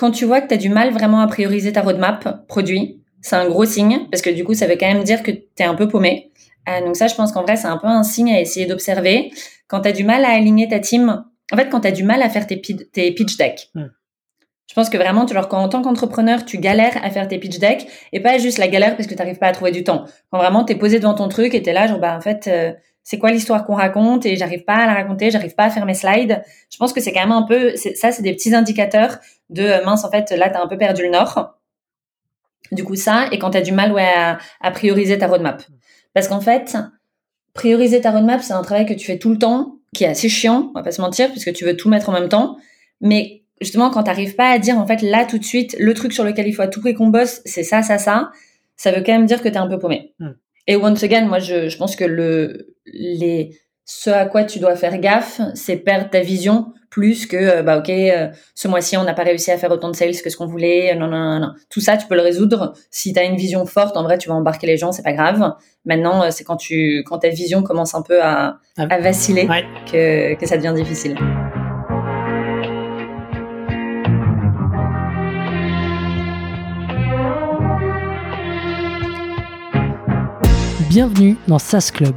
quand tu vois que tu as du mal vraiment à prioriser ta roadmap produit, c'est un gros signe parce que du coup, ça veut quand même dire que tu es un peu paumé. Euh, donc ça, je pense qu'en vrai, c'est un peu un signe à essayer d'observer. Quand tu as du mal à aligner ta team, en fait, quand tu as du mal à faire tes, tes pitch decks, hmm. je pense que vraiment, tu, quand en tant qu'entrepreneur, tu galères à faire tes pitch decks et pas juste la galère parce que tu n'arrives pas à trouver du temps. Quand vraiment, tu es posé devant ton truc et tu es là, genre, bah, en fait, euh, c'est quoi l'histoire qu'on raconte et j'arrive pas à la raconter, j'arrive pas à faire mes slides. Je pense que c'est quand même un peu, ça, c'est des petits indicateurs de euh, mince, en fait, là, tu as un peu perdu le nord. Du coup, ça, et quand tu as du mal ouais, à, à prioriser ta roadmap. Parce qu'en fait, prioriser ta roadmap, c'est un travail que tu fais tout le temps, qui est assez chiant, on va pas se mentir, puisque tu veux tout mettre en même temps. Mais justement, quand tu n'arrives pas à dire, en fait, là, tout de suite, le truc sur lequel il faut à tout prix qu'on bosse, c'est ça, ça, ça, ça veut quand même dire que tu es un peu paumé. Hmm. Et once again, moi, je, je pense que le, les, ce à quoi tu dois faire gaffe, c'est perdre ta vision plus que euh, bah ok euh, ce mois-ci on n'a pas réussi à faire autant de sales que ce qu'on voulait non, non non non tout ça tu peux le résoudre. Si tu as une vision forte en vrai tu vas embarquer les gens c'est pas grave. Maintenant euh, c'est quand tu quand ta vision commence un peu à, ah à vaciller que, que ça devient difficile. Bienvenue dans SaaS Club,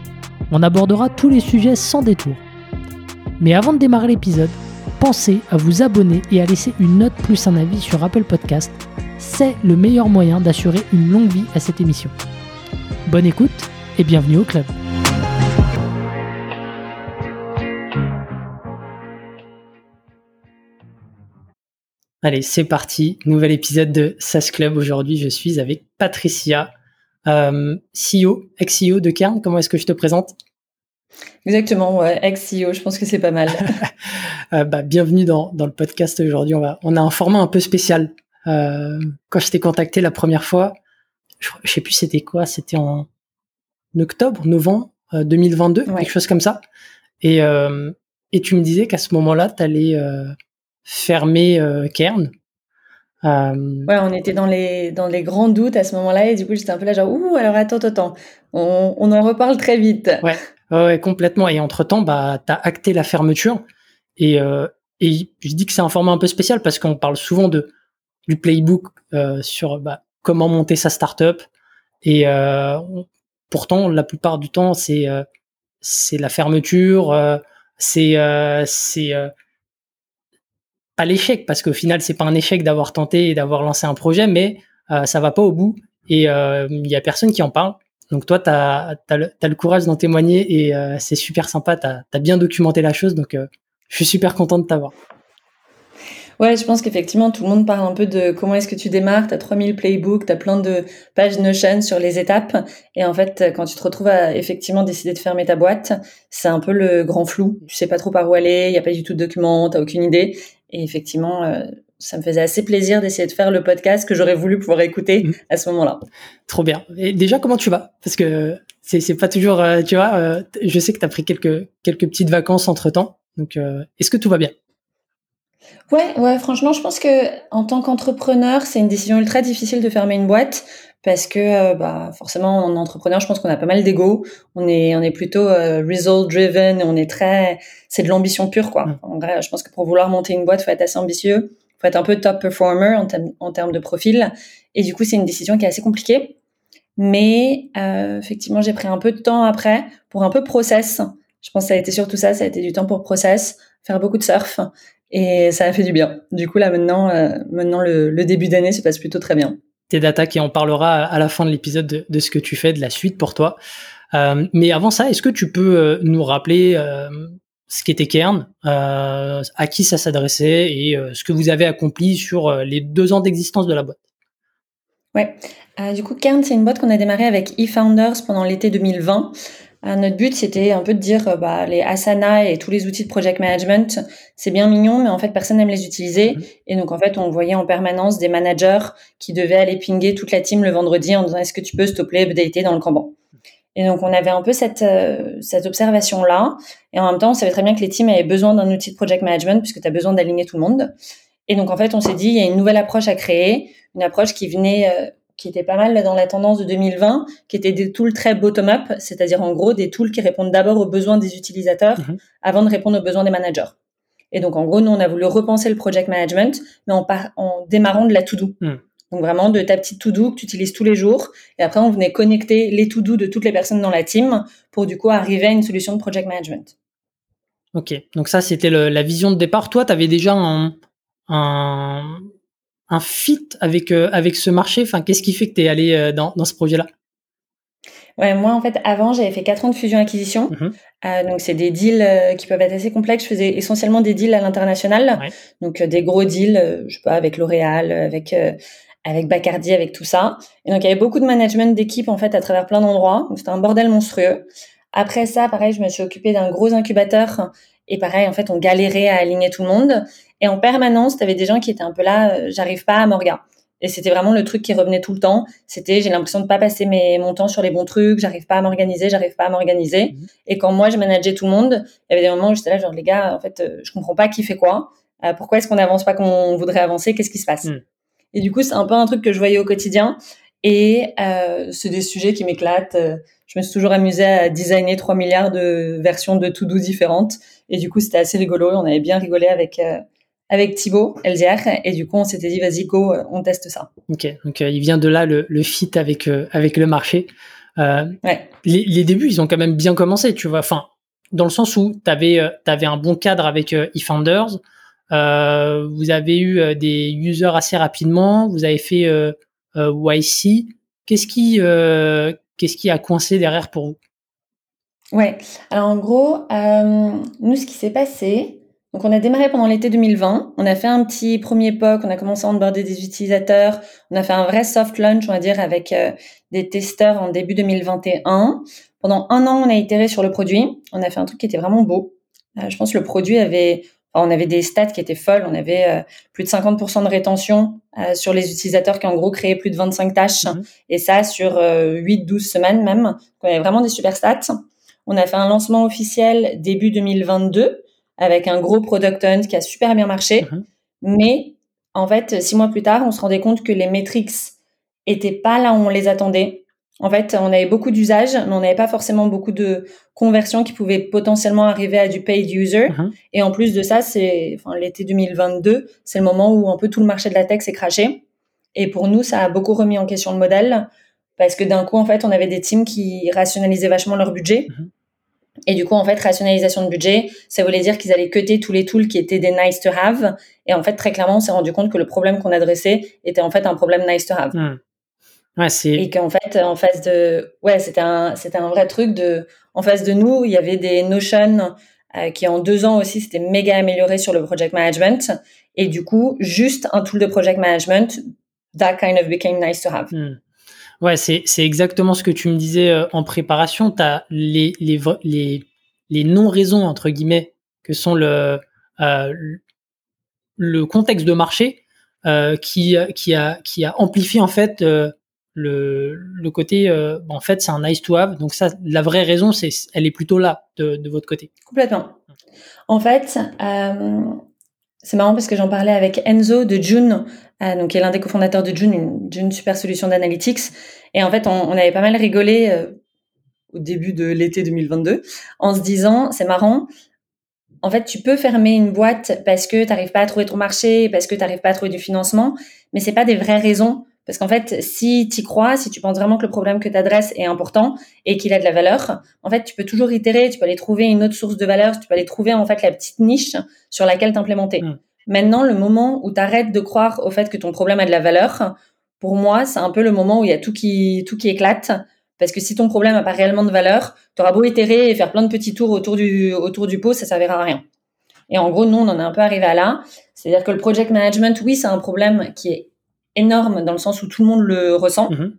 On abordera tous les sujets sans détour. Mais avant de démarrer l'épisode, pensez à vous abonner et à laisser une note plus un avis sur Apple Podcast. C'est le meilleur moyen d'assurer une longue vie à cette émission. Bonne écoute et bienvenue au club. Allez, c'est parti. Nouvel épisode de SAS Club. Aujourd'hui, je suis avec Patricia, CEO, ex-CEO de Kern. Comment est-ce que je te présente? Exactement, ouais, ex-CEO, je pense que c'est pas mal. Euh, bah, bienvenue dans, dans le podcast aujourd'hui. On, va, on a un format un peu spécial. Euh, quand je t'ai contacté la première fois, je, je sais plus c'était quoi, c'était en octobre, novembre 2022, euh, quelque chose comme ça. Et, euh, et tu me disais qu'à ce moment-là, tu allais euh, fermer Kern. Ouais, on était dans les dans les grands doutes à ce moment-là et du coup j'étais un peu là genre ouh alors attends attends on, on en reparle très vite. Ouais, Ouais, complètement. Et entre-temps, bah, tu as acté la fermeture. Et, euh, et je dis que c'est un format un peu spécial parce qu'on parle souvent de du playbook euh, sur bah, comment monter sa startup. Et euh, pourtant, la plupart du temps, c'est euh, c'est la fermeture, euh, c'est euh, c'est l'échec parce qu'au final, c'est pas un échec d'avoir tenté et d'avoir lancé un projet, mais ça va pas au bout et il y a personne qui en parle. Donc toi, tu as, le courage d'en témoigner et euh, c'est super sympa, tu as, bien documenté la chose, donc euh, je suis super content de t'avoir. Ouais, je pense qu'effectivement, tout le monde parle un peu de comment est-ce que tu démarres, tu as 3000 playbooks, tu as plein de pages Notion sur les étapes, et en fait, quand tu te retrouves à effectivement décider de fermer ta boîte, c'est un peu le grand flou, tu sais pas trop par où aller, il y a pas du tout de documents, tu aucune idée, et effectivement, euh, ça me faisait assez plaisir d'essayer de faire le podcast que j'aurais voulu pouvoir écouter mmh. à ce moment-là. Trop bien. Et déjà, comment tu vas? Parce que c'est c'est pas toujours, euh, tu vois. Euh, je sais que tu as pris quelques quelques petites vacances entre temps. Donc, euh, est-ce que tout va bien? Ouais, ouais. Franchement, je pense que en tant qu'entrepreneur, c'est une décision ultra difficile de fermer une boîte parce que bah forcément en entrepreneur je pense qu'on a pas mal d'ego on est on est plutôt result driven on est très c'est de l'ambition pure quoi en vrai je pense que pour vouloir monter une boîte faut être assez ambitieux faut être un peu top performer en, en termes de profil. Et du coup, c'est une décision qui est assez compliquée. Mais euh, effectivement, j'ai pris un peu de temps après pour un peu process. Je pense que ça a été surtout ça, ça a été du temps pour process, faire beaucoup de surf. Et ça a fait du bien. Du coup, là, maintenant, euh, maintenant le, le début d'année se passe plutôt très bien. Tes qui en parlera à la fin de l'épisode de, ce que tu fais, de la suite pour toi. Euh, mais avant ça, est-ce que tu peux euh, nous rappeler euh, ce qu'était Kern, à qui ça s'adressait et ce que vous avez accompli sur les deux ans d'existence de la boîte? Ouais, du coup Kern c'est une boîte qu'on a démarré avec eFounders pendant l'été 2020. Euh, notre but, c'était un peu de dire, euh, bah, les Asana et tous les outils de project management, c'est bien mignon, mais en fait, personne n'aime les utiliser. Mhm. Et donc, en fait, on voyait en permanence des managers qui devaient aller pinguer toute la team le vendredi en disant, est-ce que tu peux, s'il te plaît, updater dans le Kanban? Et donc, on avait un peu cette, euh, cette observation-là. Et en même temps, on savait très bien que les teams avaient besoin d'un outil de project management puisque tu as besoin d'aligner tout le monde. Et donc, en fait, on s'est dit, il y a une nouvelle approche à créer, une approche qui venait qui était pas mal dans la tendance de 2020, qui étaient des tools très bottom-up, c'est-à-dire en gros des tools qui répondent d'abord aux besoins des utilisateurs mhm. avant de répondre aux besoins des managers. Et donc en gros, nous on a voulu repenser le project management, mais en, en démarrant de la to-do. Mhm. Donc vraiment de ta petite to-do que tu utilises tous les jours. Et après, on venait connecter les to-do de toutes les personnes dans la team pour du coup arriver à une solution de project management. Ok, donc ça c'était la vision de départ. Toi, tu avais déjà un, un, un fit avec euh, avec ce marché? Enfin, qu'est-ce qui fait que tu es allé euh, dans, dans ce projet-là? Ouais, moi en fait avant j'avais fait quatre ans de fusion acquisition, mhm. euh, donc c'est des deals qui peuvent être assez complexes. Je faisais essentiellement des deals à l'international, donc des gros deals, je sais pas avec L'Oréal, avec avec Bacardi, avec tout ça. Et donc il y avait beaucoup de management d'équipe en fait à travers plein d'endroits. C'était un bordel monstrueux. Après ça, pareil, je me suis occupée d'un gros incubateur et pareil, en fait, on galérait à aligner tout le monde. Et en permanence, tu avais des gens qui étaient un peu là, euh, j'arrive pas à m'organiser. Et c'était vraiment le truc qui revenait tout le temps. C'était, j'ai l'impression de pas passer mes, mon temps sur les bons trucs, j'arrive pas à m'organiser, j'arrive pas à m'organiser. Mhm. Et quand moi, je manageais tout le monde, il y avait des moments où j'étais là, genre, les gars, en fait, euh, je comprends pas qui fait quoi. Euh, pourquoi est-ce qu'on n'avance pas comme on voudrait avancer? Qu'est-ce qui se passe? Mhm. Et du coup, c'est un peu un truc que je voyais au quotidien. Et euh, c'est des sujets qui m'éclatent. Je me suis toujours amusée à designer 3 milliards de versions de to-do différentes. Et du coup, c'était assez rigolo. On avait bien rigolé avec, avec Thibaut Elzière. Et du coup, on s'était dit, vas-y, go, euh, on teste ça. Ok, donc euh, il vient de là le, le fit avec, euh, avec le marché. ouais. les, les, débuts, ils ont quand même bien commencé, tu vois. Enfin, dans le sens où tu avais, avais, un bon cadre avec eFounders. vous avez eu des users assez rapidement. Vous avez fait YC. Qu'est-ce qui, qu'est-ce qui a coincé derrière pour vous? Ouais. Alors en gros, nous, ce qui s'est passé, donc on a démarré pendant l'été 2020, on a fait un petit premier POC, on a commencé à onboarder des utilisateurs, on a fait un vrai soft launch, on va dire, avec euh, des testeurs en début 2021. Pendant un an, on a itéré sur le produit, on a fait un truc qui était vraiment beau. Euh, je pense que le produit avait, on avait des stats qui étaient folles, on avait euh, plus de 50% de rétention sur les utilisateurs qui en gros créaient plus de 25 tâches, mhm. et ça sur 8-12 semaines même. Donc, on avait vraiment des super stats. On a fait un lancement officiel début 2022 avec un gros product hunt qui a super bien marché. Mhm. Mais en fait, six mois plus tard, on se rendait compte que les metrics étaient pas là où on les attendait. En fait, on avait beaucoup d'usages, mais on n'avait pas forcément beaucoup de conversions qui pouvaient potentiellement arriver à du paid user. Mhm. Et en plus de ça, c'est enfin, l'été 2022, c'est le moment où un peu tout le marché de la tech s'est craché. Et pour nous, ça a beaucoup remis en question le modèle parce que d'un coup, en fait, on avait des teams qui rationalisaient vachement leur budget. Mhm. Et du coup, en fait, rationalisation de budget, ça voulait dire qu'ils allaient cuter tous les tools qui étaient des nice to have. Et en fait, très clairement, on s'est rendu compte que le problème qu'on adressait était en fait un problème nice to have. Hmm. Ouais, et qu'en fait, en face de, ouais, c'était un, c'était un vrai truc de, en face de nous, il y avait des notions euh, qui en deux ans aussi c'était méga amélioré sur le project management. Et du coup, juste un tool de project management, that kind of became nice to have. Hmm. Ouais, c'est, c'est exactement ce que tu me disais euh, en préparation. Tu as les, les, les, les non-raisons, entre guillemets, que sont le, euh, le contexte de marché euh, qui, qui, a, qui a amplifié en fait euh, le, le côté, euh, en fait, c'est un nice to have. Donc ça, la vraie raison, c'est, elle est plutôt là de, de votre côté. Complètement. En fait, c'est marrant parce que j'en parlais avec Enzo de June, euh, donc qui est l'un des cofondateurs de June, une, June super solution d'analytics. Et en fait, on, avait pas mal rigolé euh, au début de l'été 2022 en se disant, c'est marrant. En fait, tu peux fermer une boîte parce que tu n'arrives pas à trouver ton marché, parce que tu n'arrives pas à trouver du financement, mais c'est pas des vraies raisons parce qu'en fait, si tu crois, si tu penses vraiment que le problème que tu adresses est important et qu'il a de la valeur, en fait, tu peux toujours itérer, tu peux aller trouver une autre source de valeur, tu peux aller trouver en fait la petite niche sur laquelle t'implémenter. Mm. Maintenant, le moment où tu arrêtes de croire au fait que ton problème a de la valeur, pour moi, c'est un peu le moment où il y a tout qui tout qui éclate parce que si ton problème n'a pas réellement de valeur, tu auras beau itérer et faire plein de petits tours autour du autour du pot, ça servira à rien. Et en gros, nous, on en est un peu arrivé à là. C'est-à-dire que le project management, oui, c'est un problème qui est énorme dans le sens où tout le monde le ressent. Mhm.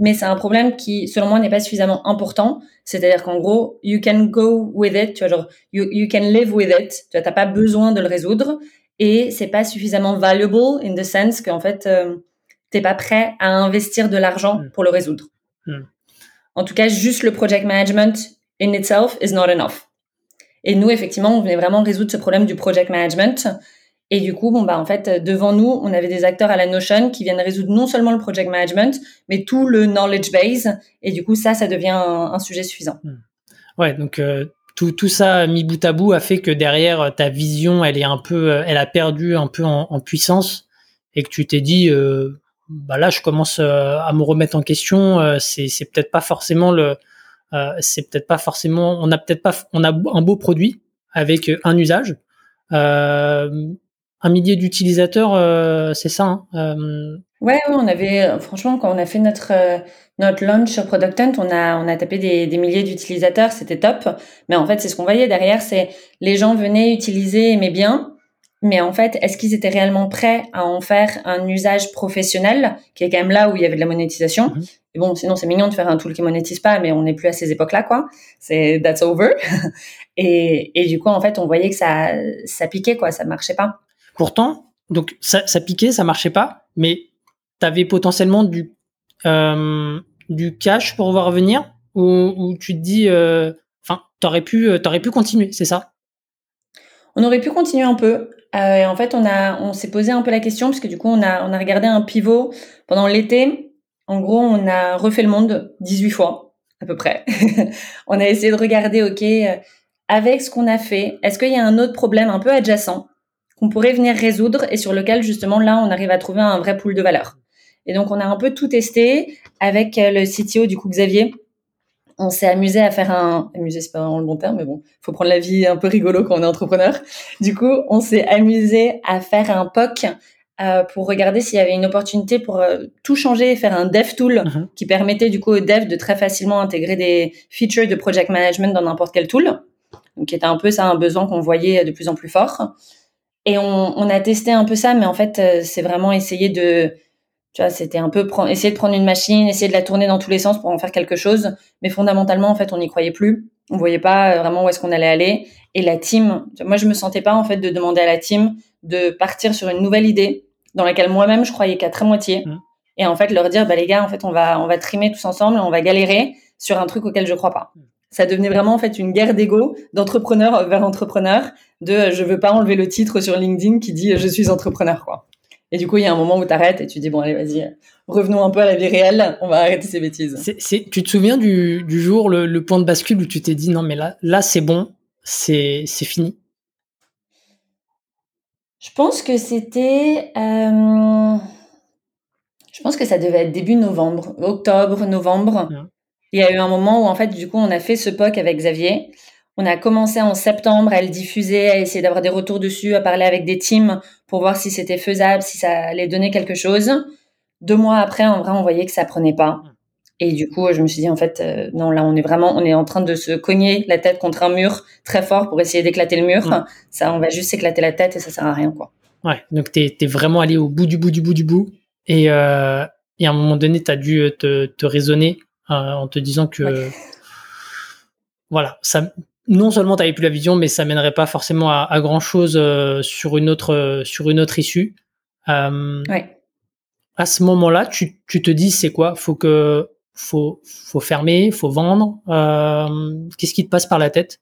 mais c'est un problème qui, selon moi, n'est pas suffisamment important. C'est-à-dire qu'en gros, you can go with it, tu vois, genre, you, you can live with it. Tu n'as pas besoin de le résoudre et c'est pas suffisamment valuable in the sense qu'en fait, euh, t'es pas prêt à investir de l'argent mm. pour le résoudre. Mm. En tout cas, juste le project management in itself is not enough. Et nous, effectivement, on venait vraiment résoudre ce problème du project management. Et du coup, bon, bah, en fait, devant nous, on avait des acteurs à la Notion qui viennent résoudre non seulement le project management, mais tout le knowledge base. Et du coup, ça, ça devient un, sujet suffisant. Hmm. Ouais, donc, euh, tout, tout ça mis bout à bout a fait que derrière ta vision, elle est un peu, euh, elle a perdu un peu en, puissance et que tu t'es dit, euh, bah là, je commence à me remettre en question. c'est, c'est peut-être pas forcément le, c'est peut-être pas forcément, on a peut-être pas, on a un beau produit avec un usage. Euh, un millier d'utilisateurs, euh, c'est ça hein euh, Ouais, on avait franchement quand on a fait notre euh, notre launch sur Product Hunt, on a on a tapé des, des milliers d'utilisateurs, c'était top. Mais en fait, c'est ce qu'on voyait derrière, c'est les gens venaient utiliser, aimaient bien, mais en fait, est-ce qu'ils étaient réellement prêts à en faire un usage professionnel, qui est quand même là où il y avait de la monétisation? Mhm. Et bon, sinon c'est mignon de faire un tool qui monétise pas, mais on n'est plus à ces époques-là, quoi. C'est that's over. et, et du coup, en fait, on voyait que ça ça piquait, quoi, ça marchait pas. Pourtant, donc ça, piquait, ça marchait pas, mais tu avais potentiellement du euh, du cash pour voir venir ou, tu te dis, euh, enfin, t'aurais pu, euh, t'aurais pu continuer, c'est ça? On aurait pu continuer un peu. En fait, on s'est posé un peu la question parce que du coup, on a, on a regardé un pivot pendant l'été. En gros, on a refait le monde 18 fois à peu près. on a essayé de regarder, ok, avec ce qu'on a fait, est-ce qu'il y a un autre problème un peu adjacent? Qu'on pourrait venir résoudre et sur lequel justement là on arrive à trouver un vrai pool de valeur. Et donc on a un peu tout testé avec euh, le CTO du coup Xavier. On s'est amusé à faire un amusé c'est pas vraiment le bon terme mais bon, faut prendre la vie un peu rigolo quand on est entrepreneur. Du coup, on s'est amusé à faire un POC euh, pour regarder s'il y avait une opportunité pour euh, tout changer et faire un dev tool uh-huh. qui permettait du coup au dev de très facilement intégrer des features de project management dans n'importe quel tool. Donc qui était un peu ça un besoin qu'on voyait de plus en plus fort. Et on, on, a testé un peu ça, mais en fait, euh, c'est vraiment essayer de, tu vois, c'était un peu essayer de prendre une machine, essayer de la tourner dans tous les sens pour en faire quelque chose. Mais fondamentalement, en fait, on n'y croyait plus. On voyait pas euh, vraiment où est-ce qu'on allait aller. Et la team, moi, je me sentais pas en fait de demander à la team de partir sur une nouvelle idée dans laquelle moi-même je croyais qu'à très moitié. Mmh. Et en fait, leur dire, bah les gars, en fait, on va on va trimer tous ensemble, on va galérer sur un truc auquel je crois pas. Ça devenait vraiment en fait une guerre d'ego d'entrepreneur vers entrepreneur de euh, je veux pas enlever le titre sur LinkedIn qui dit je suis entrepreneur quoi. Et du coup, il y a un moment où tu arrêtes et tu dis bon allez vas-y, revenons un peu à la vie réelle, on va arrêter ces bêtises. Tu te souviens du, du jour le, point de bascule où tu t'es dit non mais là là c'est bon, c'est c'est fini? Je pense que c'était euh, je pense que ça devait être début novembre, octobre, novembre il y a eu un moment où en fait du coup on a fait ce POC avec Xavier. On a commencé en septembre à le diffuser, à essayer d'avoir des retours dessus, à parler avec des teams pour voir si c'était faisable, si ça allait donner quelque chose. Deux mois après, en vrai, on voyait que ça prenait pas. Et du coup, je me suis dit en fait, euh, non, là, on est vraiment, on est en train de se cogner la tête contre un mur très fort pour essayer d'éclater le mur. Ça, on va juste s'éclater la tête et ça sert à rien, quoi. Ouais. Donc t'es es vraiment allé au bout du bout du bout du bout et, euh, et à un moment donné, t'as dû te, te raisonner euh, en te disant que voilà, ça, non seulement tu n'avais plus la vision, mais ça mènerait pas forcément à, grand chose euh, sur une autre sur une autre issue. Euh, à ce moment-là, tu, tu, te dis c'est quoi? Faut que faut faut fermer, faut vendre. Qu'est-ce qui te passe par la tête?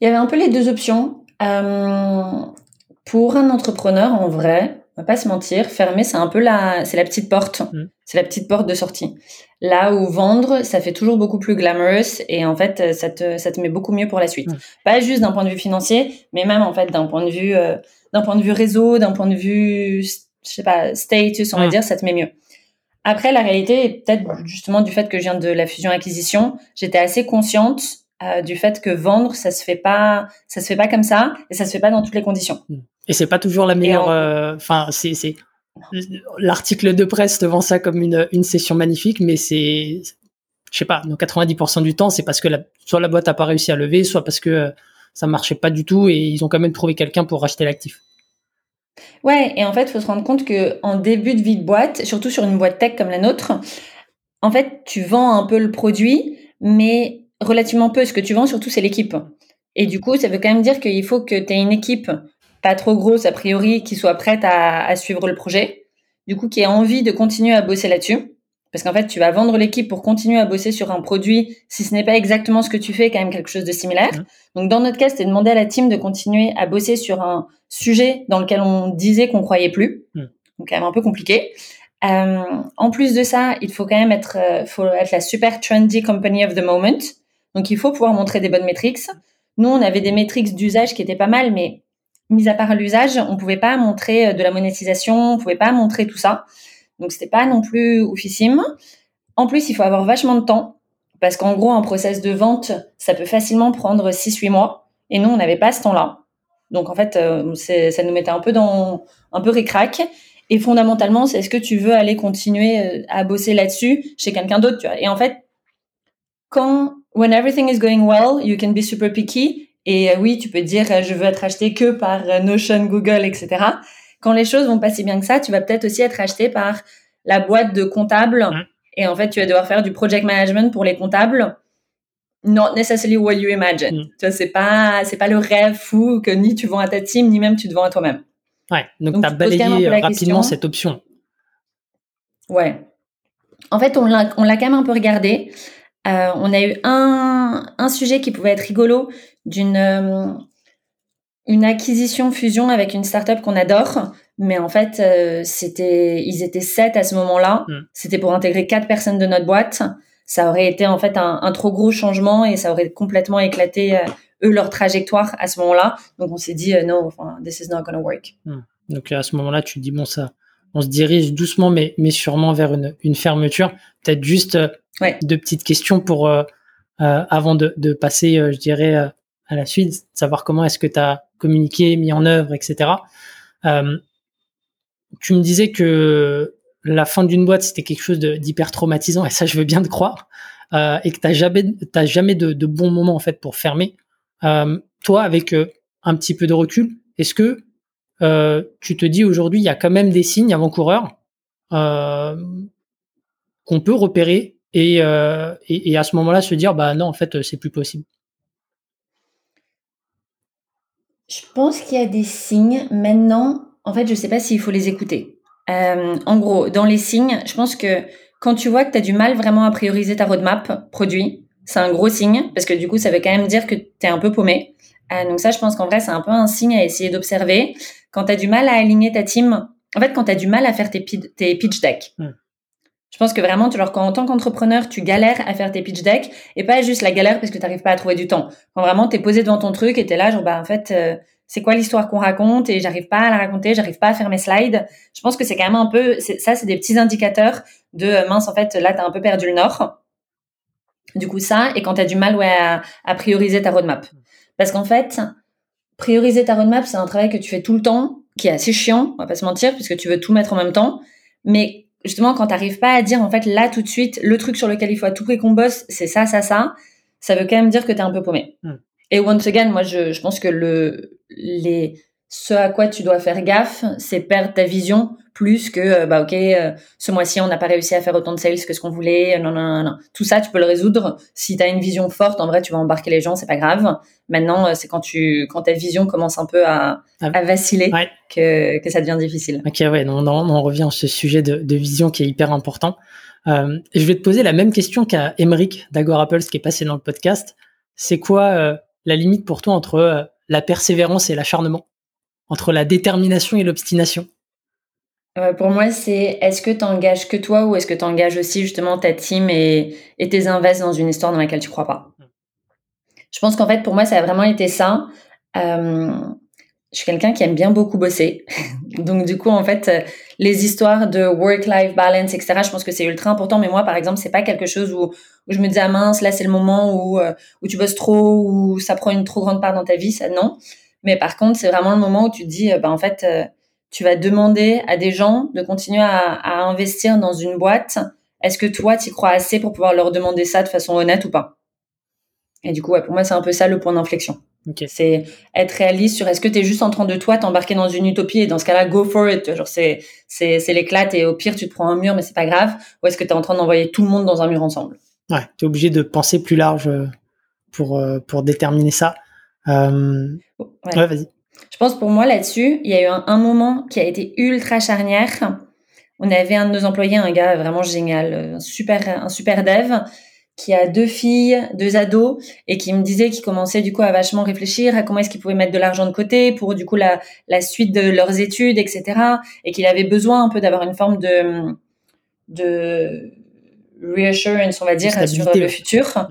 Il y avait un peu les deux options. pour un entrepreneur, en vrai, on va pas se mentir, fermer, c'est un peu la, c'est la petite porte. Mm. C'est la petite porte de sortie. Là où vendre, ça fait toujours beaucoup plus glamorous et en fait, ça te, ça te met beaucoup mieux pour la suite. Mm. Pas juste d'un point de vue financier, mais même en fait d'un point de vue, euh, d'un point de vue réseau, d'un point de vue, je sais pas, status, on va mm. dire, ça te met mieux. Après, la réalité, peut-être justement du fait que je viens de la fusion-acquisition, j'étais assez consciente euh, du fait que vendre, ça se fait pas, ça se fait pas comme ça et ça se fait pas dans toutes les conditions. Et c'est pas toujours la meilleure. Euh, enfin, c'est c'est l'article de presse te vend ça comme une une session magnifique, mais c'est je sais pas, dans 90% du temps, c'est parce que la, soit la boîte a pas réussi à lever, soit parce que euh, ça marchait pas du tout et ils ont quand même trouvé quelqu'un pour racheter l'actif. Ouais, et en fait, il faut se rendre compte que en début de vie de boîte, surtout sur une boîte tech comme la nôtre, en fait, tu vends un peu le produit, mais relativement peu. Ce que tu vends surtout, c'est l'équipe. Et du coup, ça veut quand même dire qu'il faut que tu aies une équipe pas trop grosse a priori qui soit prête à, à suivre le projet. Du coup, qui ait envie de continuer à bosser là-dessus. Parce qu'en fait, tu vas vendre l'équipe pour continuer à bosser sur un produit, si ce n'est pas exactement ce que tu fais, quand même quelque chose de similaire. Mmh. Donc, dans notre cas, c'était demander à la team de continuer à bosser sur un sujet dans lequel on disait qu'on croyait plus. Mmh. Donc, quand même un peu compliqué. Euh, en plus de ça, il faut quand même être, euh, faut être la super trendy company of the moment. Donc, il faut pouvoir montrer des bonnes métriques. Nous, on avait des métriques d'usage qui étaient pas mal, mais mis à part l'usage, on pouvait pas montrer euh, de la monétisation, on pouvait pas montrer tout ça. Donc c'était pas non plus oufissime. En plus, il faut avoir vachement de temps parce qu'en gros, un process de vente, ça peut facilement prendre 6-8 mois. Et nous, on n'avait pas ce temps-là. Donc en fait, euh, ça nous mettait un peu dans un peu ricrac. Et fondamentalement, c'est est-ce que tu veux aller continuer euh, à bosser là-dessus chez quelqu'un d'autre, Et en fait, quand when everything is going well, you can be super picky. Et euh, oui, tu peux dire je veux être acheté que par Notion, Google, etc quand les choses vont pas si bien que ça, tu vas peut-être aussi être acheté par la boîte de comptables. Mmh. Et en fait, tu vas devoir faire du project management pour les comptables. Not necessarily what you imagine. Mmh. Tu vois, c'est pas, c'est pas le rêve fou que ni tu vends à ta team, ni même tu te vends à toi-même. Ouais. Donc, tu as balayé rapidement cette option. Ouais. En fait, on l'a, on l'a quand même un peu regardé. Euh, on a eu un, un sujet qui pouvait être rigolo d'une, euh, une acquisition fusion avec une startup qu'on adore, mais en fait, euh, c'était, ils étaient sept à ce moment-là. Mm. C'était pour intégrer quatre personnes de notre boîte. Ça aurait été en fait un, trop gros changement et ça aurait complètement éclaté euh, eux leur trajectoire à ce moment-là. Donc on s'est dit euh, non, this is not gonna work. Mm. Donc à ce moment-là, tu te dis bon ça, on se dirige doucement mais mais sûrement vers une, une fermeture. Peut-être juste deux petites questions pour avant de, de passer, je dirais à la suite, savoir comment est-ce que tu as communiqué, mis en œuvre, etc. Euh, tu me disais que la fin d'une boîte, c'était quelque chose d'hyper traumatisant, et ça, je veux bien te croire, euh, et que tu n'as jamais, jamais de, de bons moments en fait pour fermer. Euh, toi, avec un petit peu de recul, est-ce que tu te dis aujourd'hui, il y a quand même des signes avant-coureurs qu'on peut repérer et, et, à ce moment-là se dire, bah non, en fait, c'est plus possible? Je pense qu'il y a des signes. Maintenant, en fait, je ne sais pas s'il faut les écouter. Euh, en gros, dans les signes, je pense que quand tu vois que tu as du mal vraiment à prioriser ta roadmap produit, c'est un gros signe parce que du coup, ça veut quand même dire que tu es un peu paumé. Euh, donc ça, je pense qu'en vrai, c'est un peu un signe à essayer d'observer. Quand tu as du mal à aligner ta team, en fait, quand tu as du mal à faire tes, pitch decks, hmm. Je pense que vraiment, tu leur, quand, en tant qu'entrepreneur, tu galères à faire tes pitch decks et pas juste la galère parce que tu n'arrives pas à trouver du temps. Quand vraiment, tu es posé devant ton truc et tu es là, genre, bah, en fait, euh, c'est quoi l'histoire qu'on raconte et j'arrive pas à la raconter, j'arrive pas à faire mes slides. Je pense que c'est quand même un peu, ça, c'est des petits indicateurs de euh, mince, en fait, là, tu as un peu perdu le nord. Du coup, ça, et quand tu as du mal ouais, à prioriser ta roadmap. Parce qu'en fait, prioriser ta roadmap, c'est un travail que tu fais tout le temps, qui est assez chiant, on va pas se mentir, puisque tu veux tout mettre en même temps. Mais justement, quand t'arrives pas à dire, en fait, là, tout de suite, le truc sur lequel il faut à tout prix qu'on bosse, c'est ça, ça, ça, ça veut quand même dire que t'es un peu paumé. Hmm. Et once again, moi, je, je pense que le, les, ce à quoi tu dois faire gaffe, c'est perdre ta vision plus que euh, bah ok euh, ce mois-ci on n'a pas réussi à faire autant de sales que ce qu'on voulait non, non non non. Tout ça tu peux le résoudre. Si tu as une vision forte en vrai tu vas embarquer les gens c'est pas grave. Maintenant euh, c'est quand tu quand ta vision commence un peu à, ah. à vaciller que, que ça devient difficile. Ok ouais non, non, on revient à ce sujet de, de vision qui est hyper important. Euh, je vais te poser la même question qu'à Emeric d'Agora Pulse qui est passé dans le podcast. C'est quoi la limite pour toi entre la persévérance et l'acharnement? Entre la détermination et l'obstination euh, Pour moi, c'est est-ce que tu engages que toi ou est-ce que tu engages aussi justement ta team et, et tes invests dans une histoire dans laquelle tu crois pas? Je pense qu'en fait, pour moi, ça a vraiment été ça. Euh, je suis quelqu'un qui aime bien beaucoup bosser. Donc, du coup, en fait, les histoires de work-life balance, etc., je pense que c'est ultra important. Mais moi, par exemple, c'est pas quelque chose où, où je me dis, ah mince, là, c'est le moment où, euh, où tu bosses trop, ou ça prend une trop grande part dans ta vie. Ça, non. Mais par contre, c'est vraiment le moment où tu te dis, euh, bah, en fait, euh, tu vas demander à des gens de continuer à, investir dans une boîte. Est-ce que toi, tu crois assez pour pouvoir leur demander ça de façon honnête ou pas? Et du coup, ouais, pour moi, c'est un peu ça le point d'inflexion. C'est être réaliste sur est-ce que tu es juste en train de toi t'embarquer dans une utopie et dans ce cas-là, go for it. Genre, c'est, c'est, c'est l'éclate et au pire, tu te prends un mur, mais c'est pas grave. Ou est-ce que tu es en train d'envoyer tout le monde dans un mur ensemble? Ouais, tu es obligé de penser plus large euh, pour, pour déterminer ça. Euh... Ouais, vas-y. Je pense pour moi là-dessus, il y a eu un, un, moment qui a été ultra charnière. On avait un de nos employés, un gars vraiment génial, un super, un super dev, qui a deux filles, deux ados, et qui me disait qu'il commençait du coup à vachement réfléchir à comment est-ce qu'il pouvait mettre de l'argent de côté pour du coup la, la suite de leurs études, etc. Et qu'il avait besoin un peu d'avoir une forme de, de reassurance, on va dire, sur le futur.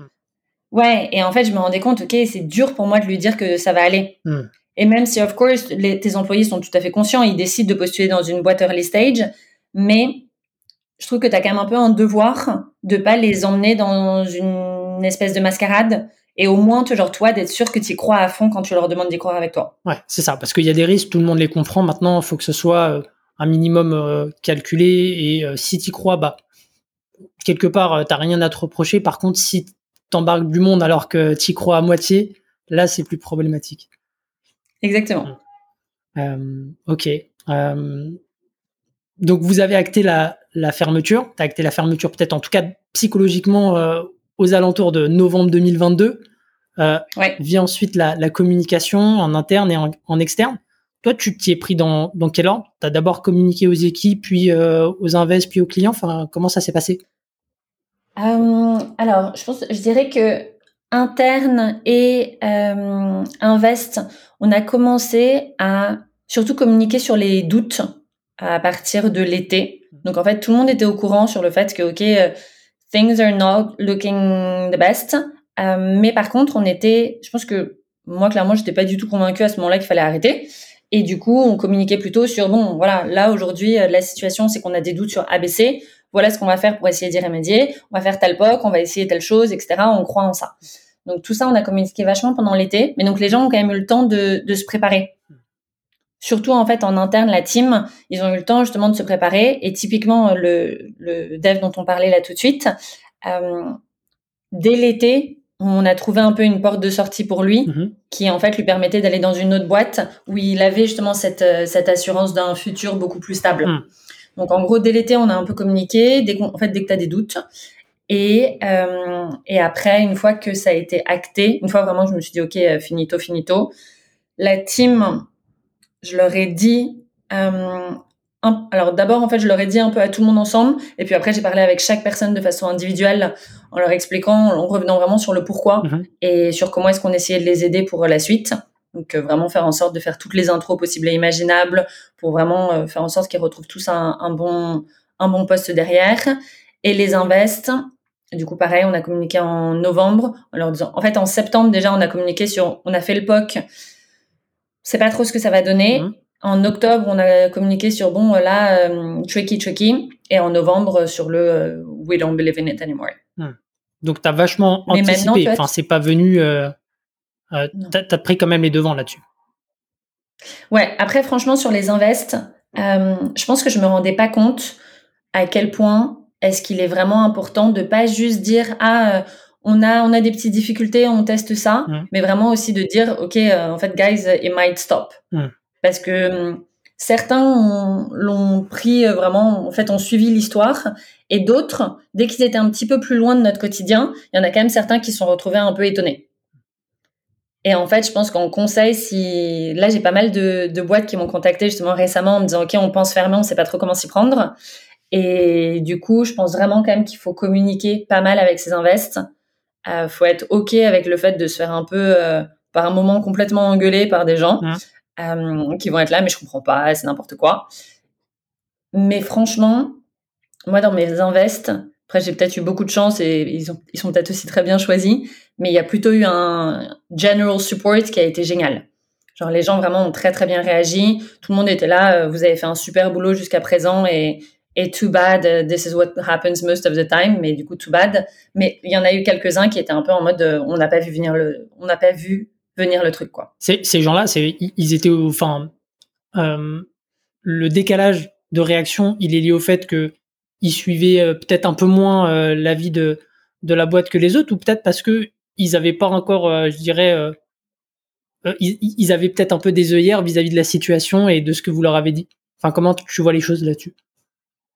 Ouais, et en fait, je me rendais compte, ok, c'est dur pour moi de lui dire que ça va aller. Mm. Et même si, of course, les, tes employés sont tout à fait conscients, ils décident de postuler dans une boîte early stage, mais je trouve que tu as quand même un peu un devoir de pas les emmener dans une espèce de mascarade et au moins, genre, toi, d'être sûr que tu y crois à fond quand tu leur demandes d'y croire avec toi. Ouais, c'est ça, parce qu'il y a des risques, tout le monde les comprend. Maintenant, il faut que ce soit euh, un minimum euh, calculé et euh, si tu y crois, bah, quelque part, t'as rien à te reprocher. Par contre, si t'embarques du monde alors que tu y crois à moitié, là, c'est plus problématique. Exactement. ok. donc, vous avez acté la, la fermeture. Tu as acté la fermeture peut-être en tout cas psychologiquement euh, aux alentours de novembre 2022. Euh, Vient ensuite la, la, communication en interne et en, externe. Toi, tu t'y es pris dans, dans quel ordre? Tu as d'abord communiqué aux équipes, puis euh, aux invests, puis aux clients? Enfin, comment ça s'est passé? Euh, Alors, je pense, je dirais que interne et euh, invest, on a commencé à surtout communiquer sur les doutes à partir de l'été. Donc en fait, tout le monde était au courant sur le fait que, OK, euh, things are not looking the best. Euh, mais par contre, on était, je pense que moi, clairement, j'étais pas du tout convaincue à ce moment-là qu'il fallait arrêter. Et du coup, on communiquait plutôt sur, bon, voilà, là, aujourd'hui, euh, la situation, c'est qu'on a des doutes sur ABC. Voilà ce qu'on va faire pour essayer d'y remédier. On va faire tel POC, on va essayer telle chose, etc. On croit en ça. Donc tout ça, on a communiqué vachement pendant l'été. Mais donc les gens ont quand même eu le temps de, de se préparer surtout en fait en interne la team, ils ont eu le temps justement de se préparer et typiquement le, le dev dont on parlait là tout de suite, euh, dès l'été, on a trouvé un peu une porte de sortie pour lui mm-hmm. qui en fait lui permettait d'aller dans une autre boîte où il avait justement cette, euh, cette assurance d'un futur beaucoup plus stable. Mm. Donc en gros dès l'été on a un peu communiqué, dès en fait dès que tu as des doutes et, euh, et après une fois que ça a été acté, une fois vraiment je me suis dit ok euh, finito finito, la team je leur ai dit. Euh, un, alors d'abord, en fait, je leur ai dit un peu à tout le monde ensemble, et puis après, j'ai parlé avec chaque personne de façon individuelle, en leur expliquant, en revenant vraiment sur le pourquoi mhm. et sur comment est-ce qu'on essayait de les aider pour la suite. Donc euh, vraiment faire en sorte de faire toutes les intros possibles et imaginables pour vraiment euh, faire en sorte qu'ils retrouvent tous un, un, bon un bon poste derrière. Et les invests, du coup pareil, on a communiqué en novembre en leur disant, en fait en septembre déjà, on a communiqué sur, on a fait le POC c'est pas trop ce que ça va donner. Mhm. En octobre, on a communiqué sur bon là euh, tricky tricky et en novembre sur le euh, we don't believe in it anymore. Hmm. Donc tu as vachement anticipé. Enfin, c'est pas venu. Euh, euh t'as as pris quand même les devants là-dessus. Ouais. Après, franchement, sur les invests, je pense que je me rendais pas compte à quel point est-ce qu'il est vraiment important de pas juste dire ah on a on a des petites difficultés, on teste ça, mm. mais vraiment aussi de dire ok euh, en fait guys it might stop mm. parce que hum, certains l'ont pris euh, vraiment en fait ont suivi l'histoire et d'autres dès qu'ils étaient un petit peu plus loin de notre quotidien, il y en a quand même certains qui se sont retrouvés un peu étonnés. Et en fait, je pense qu'en conseil, si là j'ai pas mal de, de boîtes qui m'ont contacté justement récemment en me disant ok on pense fermer, on sait pas trop comment s'y prendre. Et du coup, je pense vraiment quand même qu'il faut communiquer pas mal avec ses invests. Euh, faut être ok avec le fait de se faire un peu euh, par un moment complètement engueulé par des gens euh, qui vont être là mais je comprends pas c'est n'importe quoi. Mais franchement moi dans mes invests après j'ai peut-être eu beaucoup de chance et ils, ont, ils sont peut-être aussi très bien choisis mais il y a plutôt eu un general support qui a été génial genre les gens vraiment ont très très bien réagi tout le monde était là vous avez fait un super boulot jusqu'à présent et et too bad, uh, this is what happens most of the time, mais du coup too bad. Mais il y en a eu quelques-uns qui étaient un peu en mode, euh, on n'a pas vu venir le, on n'a pas vu venir le truc quoi. Ces, ces gens-là, c'est, ils étaient, enfin, euh, le décalage de réaction, il est lié au fait que ils suivaient euh, peut-être un peu moins euh, l'avis de de la boîte que les autres, ou peut-être parce que ils avaient pas encore, je dirais, ils, avaient peut-être un peu des œillères vis-à-vis de la situation et de ce que vous leur avez dit. Enfin, comment tu vois les choses là-dessus?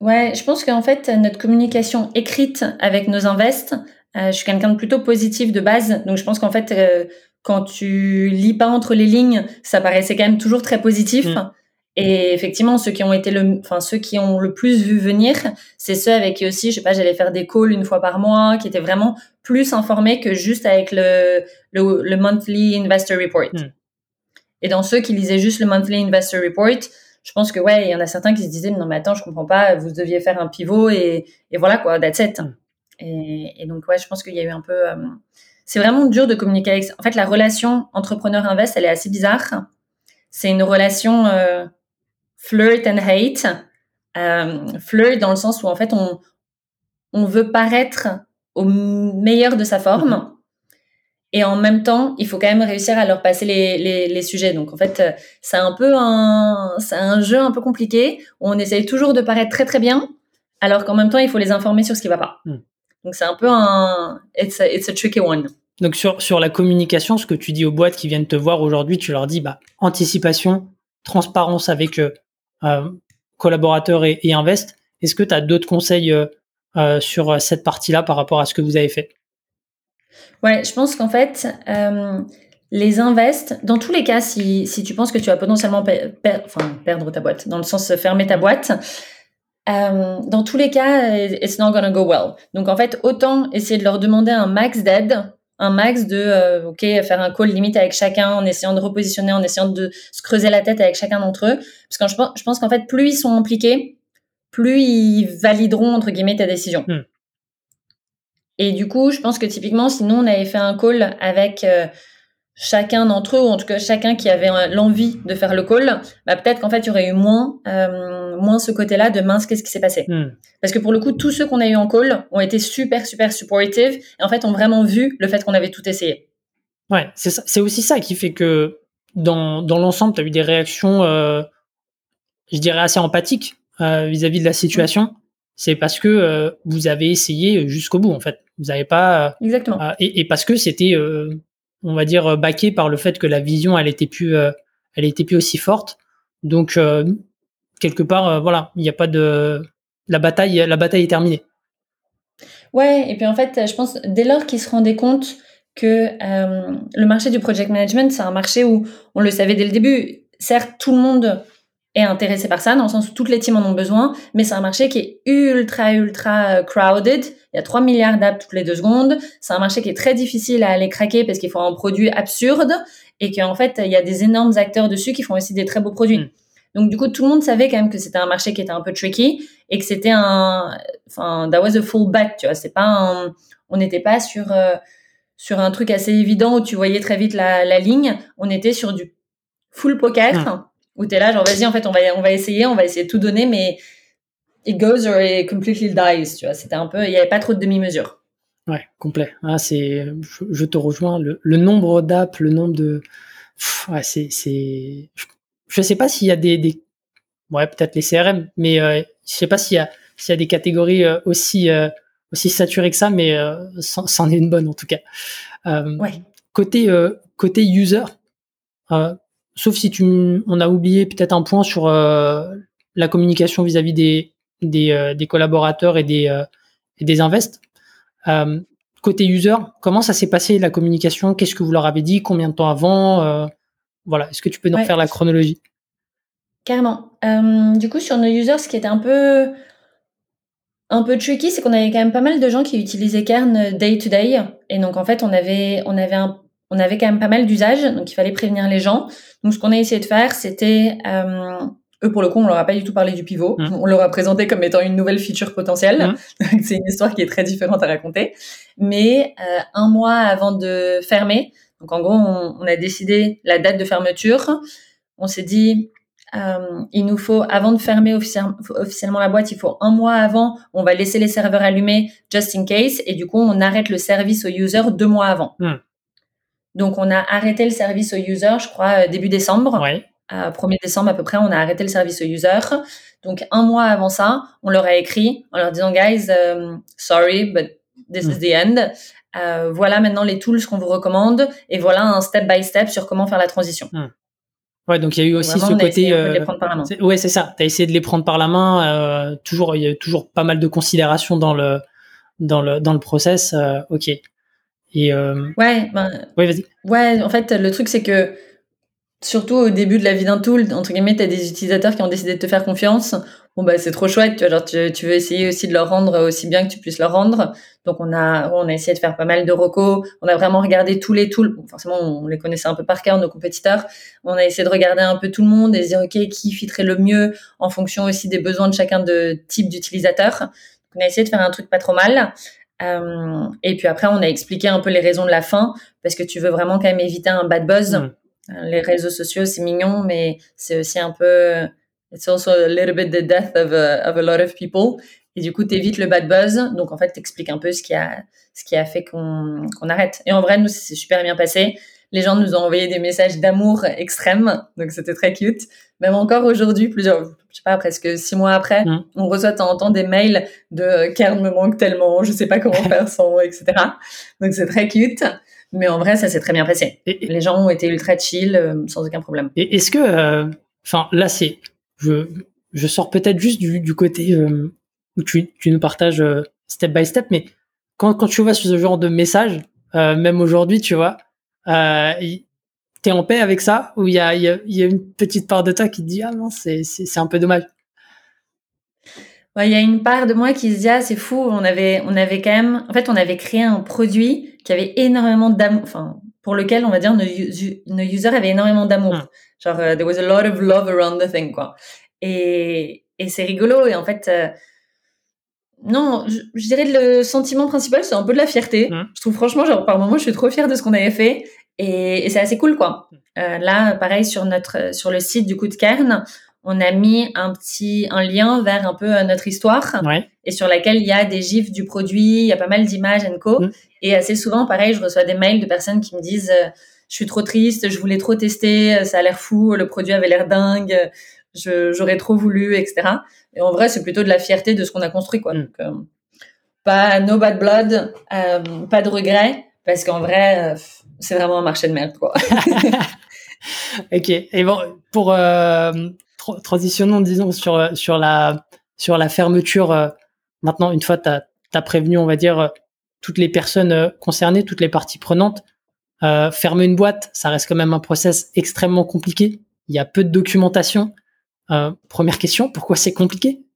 Ouais, je pense qu'en fait, notre communication écrite avec nos invests, je suis quelqu'un de plutôt positif de base, donc je pense qu'en fait, quand tu lis pas entre les lignes, ça paraissait quand même toujours très positif. Mm. Et effectivement, ceux qui ont été le, enfin ceux qui ont le plus vu venir, c'est ceux avec qui aussi, je sais pas, j'allais faire des calls une fois par mois, qui étaient vraiment plus informés que juste avec le le, le monthly investor report. Mm. Et dans ceux qui lisaient juste le monthly investor report, je pense que ouais, il y en a certains qui se disaient non mais attends, je comprends pas, vous deviez faire un pivot et, et voilà quoi, that's it. Mm. Et, et, donc ouais, je pense qu'il y a eu un peu euh, c'est vraiment dur de communiquer avec. En fait, la relation entrepreneur-invest, elle est assez bizarre. C'est une relation euh, flirt and hate. Euh, flirt dans le sens où en fait on on veut paraître au meilleur de sa forme. Et en même temps, il faut quand même réussir à leur passer les, les, les sujets. Donc en fait, c'est un peu un, c'est un jeu un peu compliqué on essaye toujours de paraître très très bien, alors qu'en même temps, il faut les informer sur ce qui va pas. Hmm. Donc c'est un peu un it's a, it's a tricky one. Donc sur sur la communication, ce que tu dis aux boîtes qui viennent te voir aujourd'hui, tu leur dis bah anticipation, transparence avec euh, euh collaborateurs et, et. Est-ce que tu as d'autres conseils euh, euh, sur cette partie-là par rapport à ce que vous avez fait? Ouais, je pense qu'en fait euh, les invests, dans tous les cas, si, si tu penses que tu vas potentiellement perdre ta boîte, dans le sens fermer ta boîte, euh, dans tous les cas, it's not gonna go well. Donc en fait, autant essayer de leur demander un max d'aide, un max de, euh, ok, faire un call limite avec chacun, en essayant de repositionner, en essayant de se creuser la tête avec chacun d'entre eux. Parce que je pense, je pense qu'en fait, plus ils sont impliqués, plus ils valideront entre guillemets ta décision. Hmm. Et du coup, je pense que typiquement, sinon on avait fait un call avec euh, chacun d'entre eux, ou en tout cas chacun qui avait euh, l'envie de faire le call, bah peut-être qu'en fait il y aurait eu moins, euh, moins ce côté-là de mince, qu'est-ce qui s'est passé? Hmm. Parce que pour le coup, tous ceux qu'on a eu en call ont été super, super supportive et en fait ont vraiment vu le fait qu'on avait tout essayé. Ouais, c'est aussi ça qui fait que dans, dans l'ensemble, tu as eu des réactions, euh, je dirais, assez empathiques euh, vis-à-vis de la situation. C'est parce que vous avez essayé jusqu'au bout, en fait. Vous n'avez pas. Exactement. Et, et, parce que c'était on va dire euh, baqué par le fait que la vision elle était plus euh, elle était plus aussi forte. Donc euh, quelque part voilà il n'y a pas de la bataille la bataille est terminée. Ouais et puis en fait je pense dès lors qu'ils se rendaient compte que le marché du project management c'est un marché où on le savait dès le début. Certes tout le monde est intéressé par ça, dans le sens où toutes les teams en ont besoin, mais c'est un marché qui est ultra, ultra crowded. Il y a 3 milliards d'apps toutes les deux secondes. C'est un marché qui est très difficile à aller craquer parce qu'il faut un produit absurde et qu'en fait, il y a des énormes acteurs dessus qui font aussi des très beaux produits. Mm. Donc, du coup, tout le monde savait quand même que c'était un marché qui était un peu tricky et que c'était un, enfin, that was a full bet, tu vois. C'est pas un, on n'était pas sur, euh, sur un truc assez évident où tu voyais très vite la, la ligne. On était sur du full poker. Mm où tu es là, genre, vas-y, en fait, on va, on va essayer, on va essayer de tout donner, mais it goes or it completely dies, tu vois. C'était un peu, il n'y avait pas trop de demi-mesure. Ouais, complet. Ah, c'est, je, te rejoins. Le, nombre d'apps, le nombre de, ouais, c'est, c'est, je, sais pas s'il y a des, des, ouais, peut-être les CRM, mais euh, je sais pas s'il y a, s'il y a des catégories euh, aussi, euh, aussi saturées que ça, mais c'en est une bonne en tout cas. ouais. Côté, côté user, sauf si tu, on a oublié peut-être un point sur euh, la communication vis-à-vis des, des, euh, des, collaborateurs et des, euh, et des invests. côté user, comment ça s'est passé la communication? Qu'est-ce que vous leur avez dit? Combien de temps avant? Voilà, est-ce que tu peux nous faire la chronologie? Carrément. du coup, sur nos users, ce qui était un peu un peu tricky, c'est qu'on avait quand même pas mal de gens qui utilisaient Kern day to day, et donc en fait, on avait on avait un on avait quand même pas mal d'usages, donc il fallait prévenir les gens. Donc ce qu'on a essayé de faire, c'était euh, eux pour le coup, on leur a pas du tout parlé du pivot. Mmh. On leur a présenté comme étant une nouvelle feature potentielle. Mmh. c'est une histoire qui est très différente à raconter. Mais euh, un mois avant de fermer, donc en gros, on, a décidé la date de fermeture. On s'est dit, euh, il nous faut, avant de fermer officiellement la boîte, il faut un mois avant, on va laisser les serveurs allumés just in case, et du coup, on arrête le service aux users deux mois avant. Mmh. Donc, on a arrêté le service aux users, je crois, euh, début décembre. Ouais. 1er euh, décembre à peu près, on a arrêté le service aux users. Donc, un mois avant ça, on leur a écrit en leur disant, guys, um, sorry, but this is hmm. the end. Euh, voilà maintenant les tools qu'on vous recommande et voilà un step by step sur comment faire la transition. Hmm. Ouais, donc il y a eu aussi ce côté. Euh, les prendre par la main. Ouais, c'est ça. T'as essayé de les prendre par la main. Euh, toujours, il y a toujours pas mal de considérations dans le dans le dans le process. Euh, ok. Et euh... ouais, ben, ouais, vas-y. Ouais, en fait, le truc c'est que surtout au début de la vie d'un tool, entre guillemets, t'as des utilisateurs qui ont décidé de te faire confiance. Bon bah c'est trop chouette, tu vois, genre tu, tu, veux essayer aussi de leur rendre aussi bien que tu puisses leur rendre. Donc on a on a essayé de faire pas mal de recos, on a vraiment regardé tous les tools. Bon, forcément on les connaissait un peu par cœur nos compétiteurs. On a essayé de regarder un peu tout le monde et de dire ok qui fitterait le mieux en fonction aussi des besoins de chacun de type d'utilisateur. On a essayé de faire un truc pas trop mal. Euh, et puis après on a expliqué un peu les raisons de la fin parce que tu veux vraiment quand même éviter un bad buzz. Mmh. Les réseaux sociaux, c'est mignon, mais c'est aussi un peu, it's also a little bit the death of a, of a lot of people. Et du coup, t'évites le bad buzz. Donc, en fait, t'expliques un peu ce qui a, ce qui a fait qu'on qu'on arrête. Et en vrai, nous, c'est super bien passé. Les gens nous ont envoyé des messages d'amour extrême. Donc, c'était très cute. Même encore aujourd'hui, plusieurs, je sais pas, presque six mois après, mmh. on reçoit de temps en temps des mails de Kern me manque tellement, je sais pas comment faire sans, etc. Donc, c'est très cute. Mais en vrai, ça s'est très bien passé. Et, les gens ont été ultra chill, euh, sans aucun problème. Et est-ce que, euh, enfin, là, c'est, je, je sors peut-être juste du, du côté euh, où tu, tu nous partages step by step, mais quand, quand tu vois ce genre de message, même aujourd'hui, tu vois, t'es en paix avec ça ou il y a, y, a, y a une petite part de toi qui te dit ah non, c'est, c'est, un peu dommage? Il y a une part de moi qui se dit ah c'est fou, on avait on avait quand même en fait on avait créé un produit qui avait énormément d'amour, enfin pour lequel on va dire nos, nos users avaient énormément d'amour. Hmm. Genre uh, there was a lot of love around the thing quoi. Et et c'est rigolo et en fait euh, non, je, je, dirais le sentiment principal c'est un peu de la fierté. Hmm. Je trouve franchement genre par moment je suis trop fière de ce qu'on avait fait et, et c'est assez cool quoi. Hmm. Euh, là pareil sur notre sur le site du coup de Kern, on a mis un petit un lien vers un peu euh, notre histoire et sur laquelle il y a des gifs du produit, il y a pas mal d'images and co. Mm. Et assez souvent, pareil, je reçois des mails de personnes qui me disent euh, je suis trop triste, je voulais trop tester, euh, ça a l'air fou, le produit avait l'air dingue, j'aurais trop voulu, etc. Et en vrai, c'est plutôt de la fierté de ce qu'on a construit, quoi. Mm. Donc, pas no bad blood, pas de regret, parce qu'en vrai, c'est vraiment un marché de merde, quoi. ok. Et bon, pour transitionnons, disons, sur, sur, la, sur la fermeture. Euh, maintenant, une fois tu as, prévenu, on va dire, euh, toutes les personnes euh, concernées, toutes les parties prenantes, fermer une boîte, ça reste quand même un process extrêmement compliqué. Il y a peu de documentation. Première question, pourquoi c'est compliqué?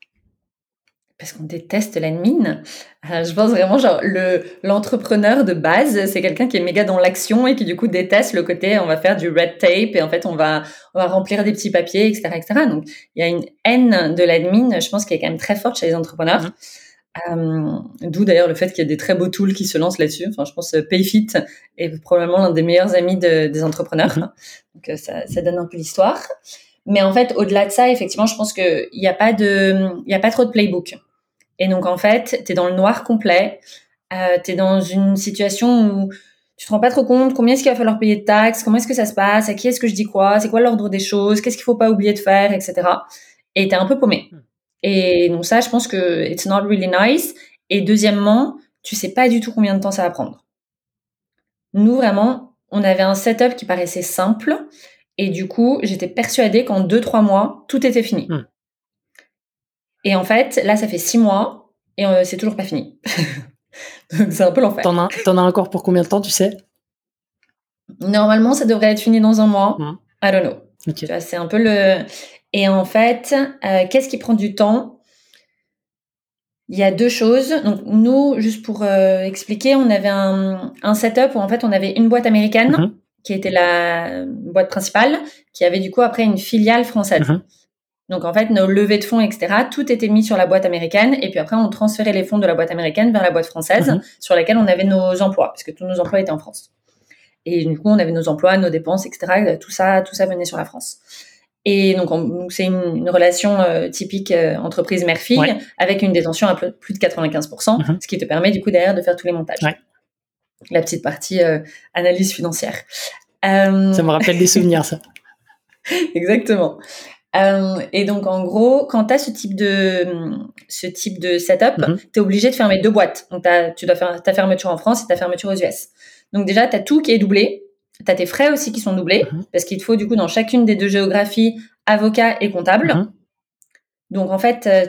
Parce qu'on déteste l'admin. Euh, je pense vraiment genre le l'entrepreneur de base, c'est quelqu'un qui est méga dans l'action et qui du coup déteste le côté on va faire du red tape et en fait on va on va remplir des petits papiers etc etc. Donc il y a une haine de l'admin, je pense qui est quand même très forte chez les entrepreneurs. Mmh. Euh, D'où d'ailleurs le fait qu'il y a des très beaux tools qui se lancent là-dessus. Enfin, je pense Payfit est probablement l'un des meilleurs amis de, des entrepreneurs. Mmh. Donc euh, ça, ça donne un peu l'histoire. Mais en fait, au-delà de ça, effectivement, je pense qu'il n'y a pas de, il y a pas trop de playbook. Et donc, en fait, tu es dans le noir complet. Euh, tu es dans une situation où tu te rends pas trop compte combien est-ce qu'il va falloir payer de taxes, comment est-ce que ça se passe, à qui est-ce que je dis quoi, c'est quoi l'ordre des choses, qu'est-ce qu'il faut pas oublier de faire, etc. Et tu es un peu paumé. Hmm. Et donc ça, je pense que it's not really nice. Et deuxièmement, tu sais pas du tout combien de temps ça va prendre. Nous, vraiment, on avait un setup qui paraissait simple. Et du coup, j'étais persuadée qu'en deux, trois mois, tout était fini. Hmm. Et en fait, là, ça fait six mois et euh, c'est toujours pas fini. Donc c'est un peu l'enfer. T'en as, en as encore pour combien de temps, tu sais? Normalement, ça devrait être fini dans un mois. Mmh. I don't know. C'est un peu le. Et en fait, euh, qu'est-ce qui prend du temps? Il y a deux choses. Donc nous, juste pour euh, expliquer, on avait un, un, setup où en fait on avait une boîte américaine mmh. Qui était la boîte principale, qui avait du coup après une filiale française. Mmh. Donc en fait, nos levées de fonds, etc., tout était mis sur la boîte américaine. Et puis après, on transférait les fonds de la boîte américaine vers la boîte française, mhm. sur laquelle on avait nos emplois, puisque tous nos emplois étaient en France. Et du coup, on avait nos emplois, nos dépenses, etc. Tout ça, tout ça venait sur la France. Et donc, c'est une, relation euh, typique euh, entreprise mère-fille, avec une détention à plus de 95%, mhm. ce qui te permet du coup derrière de faire tous les montages. La petite partie euh, analyse financière. Ça me rappelle des souvenirs, ça. Exactement. Euh, et donc, en gros, quand tu as ce type de, ce type de setup, Mhm. tu es obligé de fermer deux boîtes. Donc, t'as- tu dois faire ta fermeture en France et ta fermeture aux US. Donc, déjà, tu as tout qui est doublé. Tu as tes frais aussi qui sont doublés Mhm. parce qu'il te faut, du coup, dans chacune des deux géographies, avocat et comptable. Mhm. Donc, en fait, euh,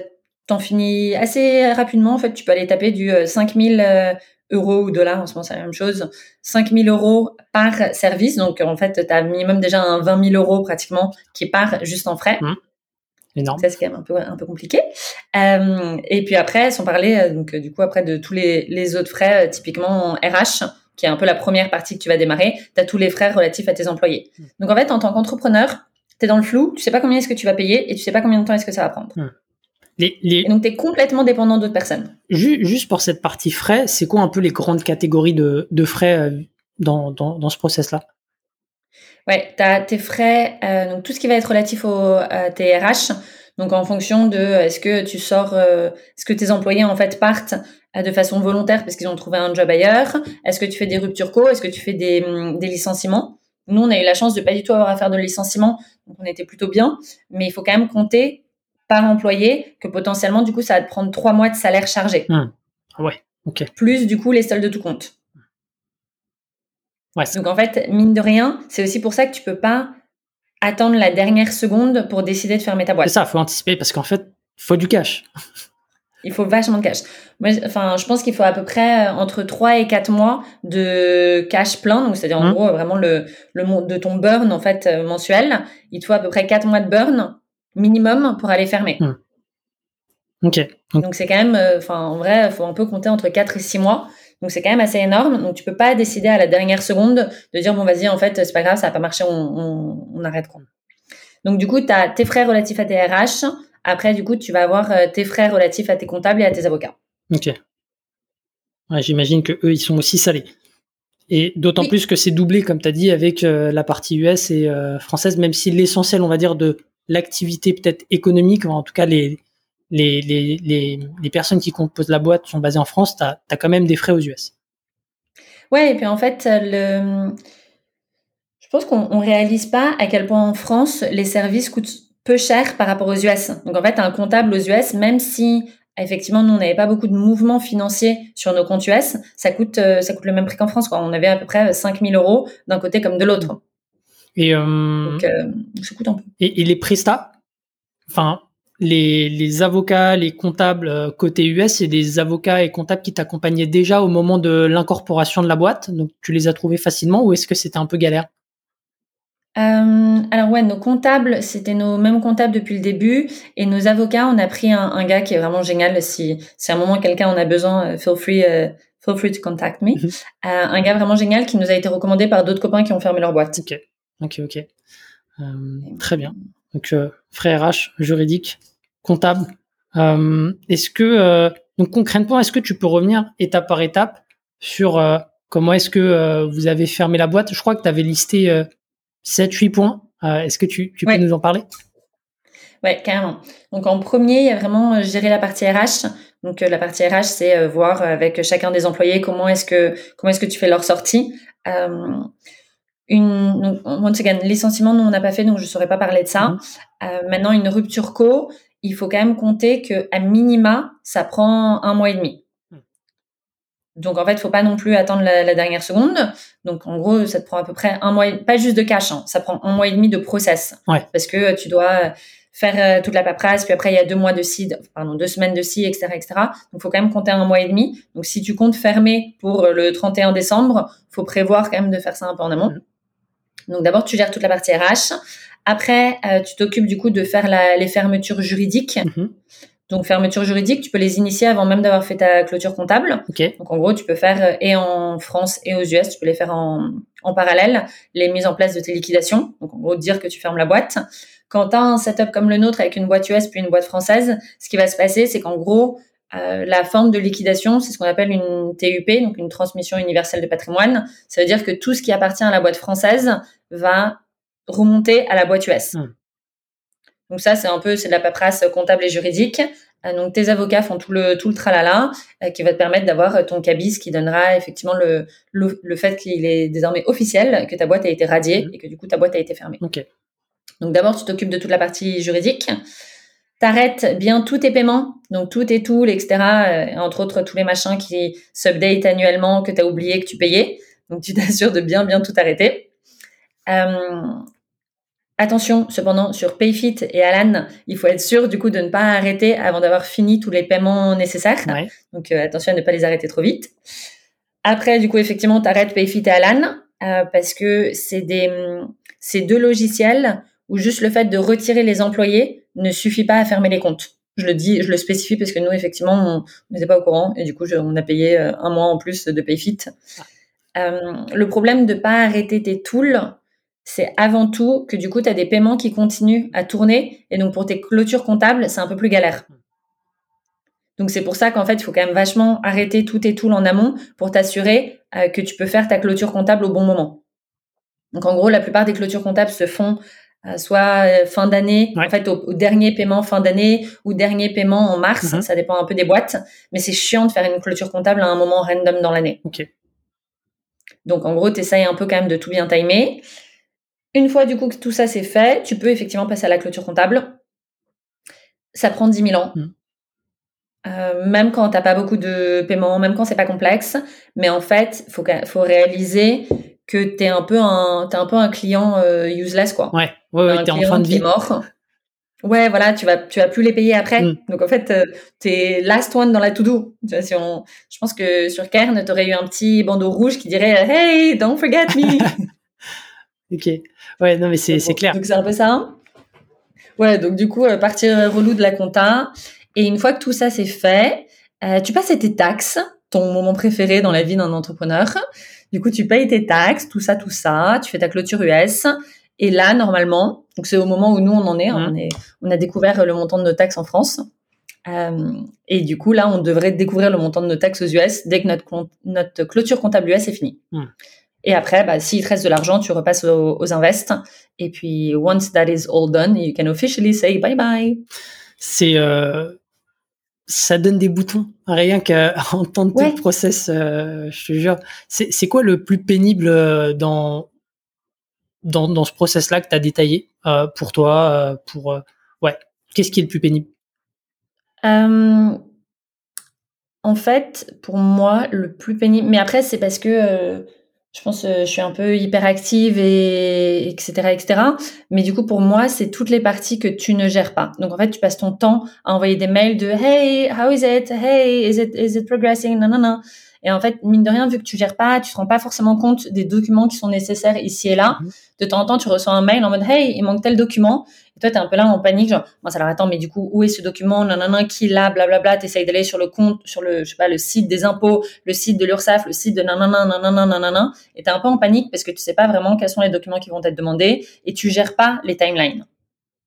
t'en finis assez rapidement. En fait, tu peux aller taper du euh, 5000 euh, euros ou dollars, en ce moment, c'est la même chose. 5000 euros par service. Donc, en fait, tu as minimum déjà un 20 000 euros pratiquement qui part juste en frais. Énorme. Ça, c'est quand même un peu, un peu compliqué. Euh, et puis après, sans parler, euh, donc, du coup, après de tous les, les autres frais, euh, typiquement en RH, qui est un peu la première partie que tu vas démarrer, tu as tous les frais relatifs à tes employés. Donc, en fait, en tant qu'entrepreneur, tu es dans le flou, tu sais pas combien est-ce que tu vas payer et tu sais pas combien de temps est-ce que ça va prendre. Les, les, Et donc, tu es complètement dépendant d'autres personnes. ju- juste pour cette partie frais, c'est quoi un peu les grandes catégories de, de frais euh, dans, dans, dans ce process-là? Ouais, tu as tes frais, euh, donc tout ce qui va être relatif au, à tes RH. Donc en fonction de euh, est-ce que tu sors, euh, est-ce que tes employés en fait partent euh, de façon volontaire parce qu'ils ont trouvé un job ailleurs? Est-ce que tu fais des ruptures co? Est-ce que tu fais des, hum, des licenciements? Nous, on a eu la chance de pas du tout avoir à faire de licenciement, donc on était plutôt bien. Mais il faut quand même compter par employé que potentiellement, du coup, ça va te prendre trois mois de salaire chargé, Ah ouais, ok. plus du coup les soldes de tout compte. Ouais, c'est- Donc en fait, mine de rien, c'est aussi pour ça que tu peux pas attendre la dernière seconde pour décider de fermer ta c'est boîte. ça, faut anticiper parce qu'en fait, faut du cash. Il faut vachement de cash. Moi, enfin, je pense qu'il faut à peu près euh, entre 3 et 4 mois de cash plein, donc c'est-à-dire en Mhm. gros vraiment le, le de ton burn en fait euh, mensuel. Il te faut à peu près 4 mois de burn minimum pour aller fermer. Mhm. Ok. Donc, c'est quand même, euh, enfin en vrai, il faut un peu compter entre 4 et 6 mois. Donc c'est quand même assez énorme. Donc tu peux pas décider à la dernière seconde de dire bon vas-y en fait c'est pas grave ça va pas marcher on, on, on arrête quoi. Donc du coup tu as tes frais relatifs à tes RH. Après du coup tu vas avoir euh, tes frais relatifs à tes comptables et à tes avocats. ok. Ouais, J'imagine que eux, ils sont aussi salés. Et d'autant Oui. plus que c'est doublé, comme tu as dit, avec euh, la partie US et euh, française, même si l'essentiel, on va dire, de l'activité peut-être économique, en tout cas les, les, les, les, personnes qui composent la boîte sont basées en France, tu as, quand même des frais aux US. Ouais et puis en fait le, je pense qu'on on réalise pas à quel point en France les services coûtent peu cher par rapport aux US. Donc en fait un comptable aux US même si effectivement nous on n'avait pas beaucoup de mouvements financiers sur nos comptes US, ça coûte euh, ça coûte le même prix qu'en France quoi. On avait à peu près 5000 euros d'un côté comme de l'autre. Et, euh, Donc euh, ça coûte un peu. et, et les prestats, enfin, les, les avocats, les comptables euh, côté US, c'est des avocats et comptables qui t'accompagnaient déjà au moment de l'incorporation de la boîte. Donc, tu les as trouvés facilement ou est-ce que c'était un peu galère? Euh, alors ouais, nos comptables, c'était nos mêmes comptables depuis le début, et nos avocats, on a pris un, un gars qui est vraiment génial. Si, si à un moment quelqu'un en a besoin, feel free, feel free to contact me. Mhm. Euh, un gars vraiment génial qui nous a été recommandé par d'autres copains qui ont fermé leur boîte. Ok, ok. Euh, très bien. Donc, euh, frais RH, juridique, comptable. Euh, est-ce que, donc concrètement, est-ce que tu peux revenir étape par étape sur comment est-ce que vous avez fermé la boîte? Je crois que tu avais listé euh, 7-8 points. Est-ce que tu, tu Ouais. peux nous en parler? Ouais, carrément. Donc en premier, il y a vraiment gérer la partie RH. Donc la partie RH, c'est voir avec chacun des employés comment est-ce que comment est-ce que tu fais leur sortie. Euh, une donc, once again, licenciement, nous on n'a pas fait, donc je saurais pas parler de ça. Mhm. Euh, maintenant, une rupture co, il faut quand même compter que à minima, ça prend un mois et demi. Mhm. Donc en fait, faut pas non plus attendre la, la dernière seconde. Donc en gros, ça te prend à peu près un mois, et- pas juste de cash, hein, ça prend un mois et demi de process. Ouais. Parce que euh, tu dois faire euh, toute la paperasse, puis après il y a deux mois de ci, pardon, deux semaines de ci, etc., etc. Donc faut quand même compter un mois et demi. Donc si tu comptes fermer pour euh, le 31 décembre, faut prévoir quand même de faire ça un peu en amont. Donc d'abord tu gères toute la partie RH. Après euh, tu t'occupes du coup de faire la- les fermetures juridiques. Mhm. Donc fermeture juridique, tu peux les initier avant même d'avoir fait ta clôture comptable. Ok, Donc en gros, tu peux faire euh, et en France et aux US, tu peux les faire en, en parallèle, les mises en place de tes liquidations. Donc en gros, dire que tu fermes la boîte. Quand tu as un setup comme le nôtre avec une boîte US puis une boîte française, ce qui va se passer, c'est qu'en gros, euh, la forme de liquidation, c'est ce qu'on appelle une TUP, donc une transmission universelle de patrimoine. Ça veut dire que tout ce qui appartient à la boîte française va remonter à la boîte US. Hmm. Donc ça, c'est un peu, c'est de la paperasse comptable et juridique. Euh, donc tes avocats font tout le tout le tralala euh, qui va te permettre d'avoir ton cabis qui donnera effectivement le le, le fait qu'il est désormais officiel que ta boîte a été radiée Mhm. et que du coup ta boîte a été fermée. ok. Donc d'abord, tu t'occupes de toute la partie juridique. T'arrêtes bien tous tes paiements, donc tout tes tools, etc. Euh, entre autres, tous les machins qui s'update annuellement, que tu as oublié que tu payais. Donc tu t'assures de bien, bien tout arrêter. Euh, attention, cependant, sur Payfit et Alan, il faut être sûr du coup de ne pas arrêter avant d'avoir fini tous les paiements nécessaires. Donc euh, attention à ne pas les arrêter trop vite. Après, du coup, effectivement, tu arrêtes Payfit et Alan parce que c'est des, c'est deux logiciels où juste le fait de retirer les employés ne suffit pas à fermer les comptes. Je le dis, je le spécifie parce que nous, effectivement, on n'était pas au courant et du coup, on a payé euh, un mois en plus de Payfit. Euh, le problème de pas arrêter tes tools, c'est avant tout que du coup, tu as des paiements qui continuent à tourner et donc pour tes clôtures comptables, c'est un peu plus galère. Donc c'est pour ça qu'en fait, il faut quand même vachement arrêter tous tes tools en amont pour t'assurer euh, que tu peux faire ta clôture comptable au bon moment. Donc en gros, la plupart des clôtures comptables se font soit euh, fin d'année, en fait au, dernier paiement fin d'année ou dernier paiement en mars, mhm. ça dépend un peu des boîtes, mais c'est chiant de faire une clôture comptable à un moment random dans l'année. Ok. Donc en gros, tu essayes un peu quand même de tout bien timer. Une fois du coup que tout ça c'est fait, tu peux effectivement passer à la clôture comptable. Ça prend 10 000 ans. Mhm. Euh, même quand t'as pas beaucoup de paiements, même quand c'est pas complexe, mais en fait, faut faut réaliser que t'es un peu un t'es un peu un client euh, useless quoi. Ouais, ouais, ouais t'es en fin de vie. mort. Ouais, voilà, tu vas tu vas plus les payer après. Mm. Donc en fait, euh, t'es last one dans la to do. Si on, je pense que sur Kern, t'aurais eu un petit bandeau rouge qui dirait Hey, don't forget me. ok. Ouais, non mais c'est c'est clair. Donc c'est un peu ça. Ouais, donc du coup, euh, partir relou de la compta. Et une fois que tout ça c'est fait, euh, tu passes à tes taxes, ton moment préféré dans la vie d'un entrepreneur. Du coup, tu payes tes taxes, tout ça, tout ça, tu fais ta clôture US. Et là, normalement, donc c'est au moment où nous on en est, mmh. on, est on a découvert le montant de nos taxes en France. Euh, et du coup, là, on devrait découvrir le montant de nos taxes aux US dès que notre, notre clôture comptable US est finie. Mmh. Et après, bah, s'il te reste de l'argent, tu repasses aux, aux invests. Et puis, once that is all done, you can officially say bye bye. C'est euh, ça donne des boutons rien qu'à entendre tout le process. Euh, je te jure. C'est quoi le plus pénible euh, dans dans, dans ce process-là que tu as détaillé euh, pour toi pour ouais qu'est-ce qui est le plus pénible? En fait, pour moi, le plus pénible. Mais après, c'est parce que je pense euh, je suis un peu hyperactive et etc etc mais du coup pour moi c'est toutes les parties que tu ne gères pas donc en fait tu passes ton temps à envoyer des mails de hey how is it? Hey is it is it progressing? Non non non et en fait, mine de rien, vu que tu gères pas, tu te rends pas forcément compte des documents qui sont nécessaires ici et là. Mhm. De temps en temps, tu reçois un mail en mode Hey, il manque tel document. Et toi, tu es un peu là en panique, genre, moi, ça leur attend, mais du coup, où est ce document? Nanana, qui l'a, blablabla. Tu essayes d'aller sur le compte, sur le, je sais pas, le site des impôts, le site de l'URSSAF, le site de nanana, nanana, nanana. Et tu es un peu en panique parce que tu sais pas vraiment quels sont les documents qui vont être demandés et tu gères pas les timelines.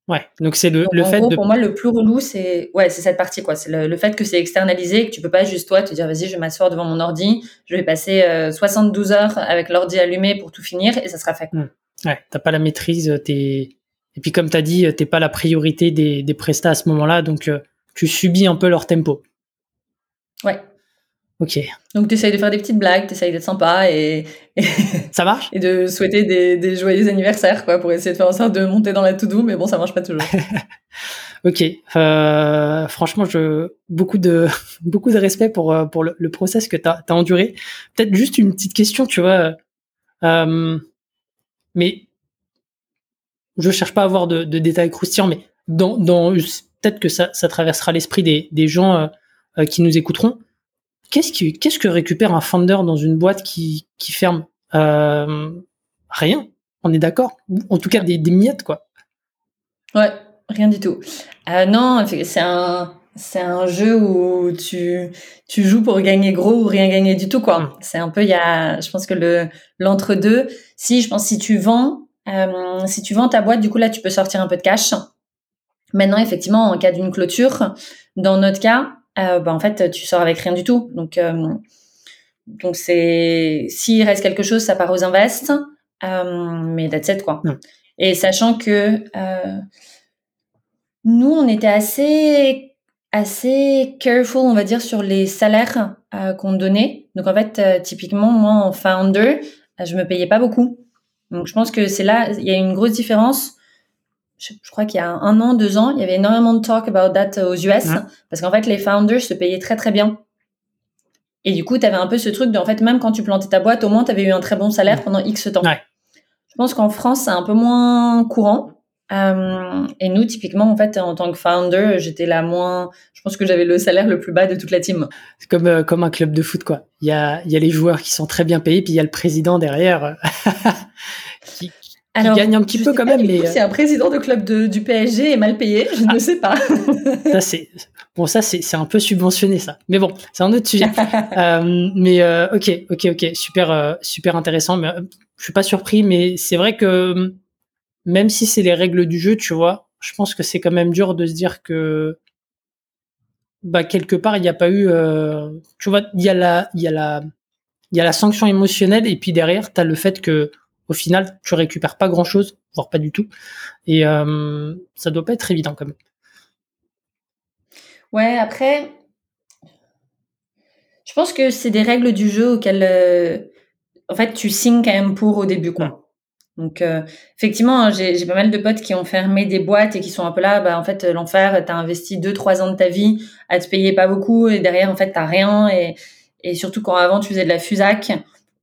Ouais, donc c'est le, le fait gros, de... Pour moi, le plus relou, c'est ouais, c'est cette partie quoi. C'est le, fait que c'est externalisé, que tu peux pas juste toi te dire vas-y, je vais m'asseoir devant mon ordi, je vais passer 72 euh, heures avec l'ordi allumé pour tout finir et ça sera fait. Mmh. Ouais, t'as pas la maîtrise, t'es et puis comme t'as dit, t'es pas la priorité des, des prestats à ce moment-là, donc euh, tu subis un peu leur tempo. Ouais. Ok. Donc tu essayes de faire des petites blagues, tu essayes d'être sympa et, ça marche? et de souhaiter des, des, joyeux anniversaires quoi pour essayer de faire en sorte de monter dans la to-do, mais bon ça marche pas toujours. ok. Euh, franchement, je beaucoup de beaucoup de respect pour euh, pour le, process que tu as, enduré. Peut-être juste une petite question, tu vois. Euh, mais je cherche pas à avoir de, de détails croustillants, mais dans, dans peut-être que ça, ça traversera l'esprit des, des gens euh, euh, qui nous écouteront Qu'est-ce, qui, qu'est-ce que récupère un founder dans une boîte qui, qui ferme? Euh, Rien. On est d'accord? En tout cas, des, des, miettes, quoi. Ouais, rien du tout. Euh, non, c'est un, c'est un jeu où tu, tu joues pour gagner gros ou rien gagner du tout, quoi. Mm. C'est un peu, il y a, je pense que le, l'entre-deux, si, je pense, si tu vends, euh, si tu vends ta boîte, du coup, là, tu peux sortir un peu de cash. Maintenant, effectivement, en cas d'une clôture, dans notre cas, euh, bah, en fait, tu sors avec rien du tout. Donc, euh, donc c'est s'il reste quelque chose, ça part aux invests, mais that's it quoi. Et sachant que nous, on était assez assez careful, on va dire, sur les salaires qu'on donnait. Donc en fait, typiquement, moi en founder, je me payais pas beaucoup. Donc je pense que c'est là, il y a une grosse différence je, crois qu'il y a un an, deux ans, il y avait énormément de talk about that aux US, parce qu'en fait, les founders se payaient très très bien. Et du coup, tu avais un peu ce truc de, en fait, même quand tu plantais ta boîte, au moins, tu avais eu un très bon salaire pendant X temps. Je pense qu'en France, c'est un peu moins courant. Euh, et nous, typiquement, en fait, en tant que founder, j'étais la moins. Je pense que j'avais le salaire le plus bas de toute la team. C'est comme euh, comme un club de foot, quoi. Il y a il y a les joueurs qui sont très bien payés, puis il y a le président derrière euh, qui, gagne un petit peu quand même. Mais c'est un président de club de, du PSG est mal payé, je ne sais pas. ça c'est bon, ça c'est c'est un peu subventionné ça. Mais bon, c'est un autre sujet. mais ok, ok, ok, super super intéressant. Mais je suis pas surpris, mais c'est vrai que même si c'est les règles du jeu, tu vois, je pense que c'est quand même dur de se dire que bah quelque part il n'y a pas eu euh, tu vois il y a la il y a la il y a la sanction émotionnelle et puis derrière tu as le fait que au final tu récupères pas grand chose voire pas du tout. Et euh, ça doit pas être évident quand même. Ouais après je pense que c'est des règles du jeu auxquelles euh, en fait tu signes quand même pour au début quoi donc euh, effectivement, hein, j'ai pas mal de potes qui ont fermé des boîtes et qui sont un peu là, bah en fait l'enfer, t'as investi deux trois ans de ta vie à te payer pas beaucoup et derrière en fait t'as rien et, et surtout quand avant tu faisais de la fusac,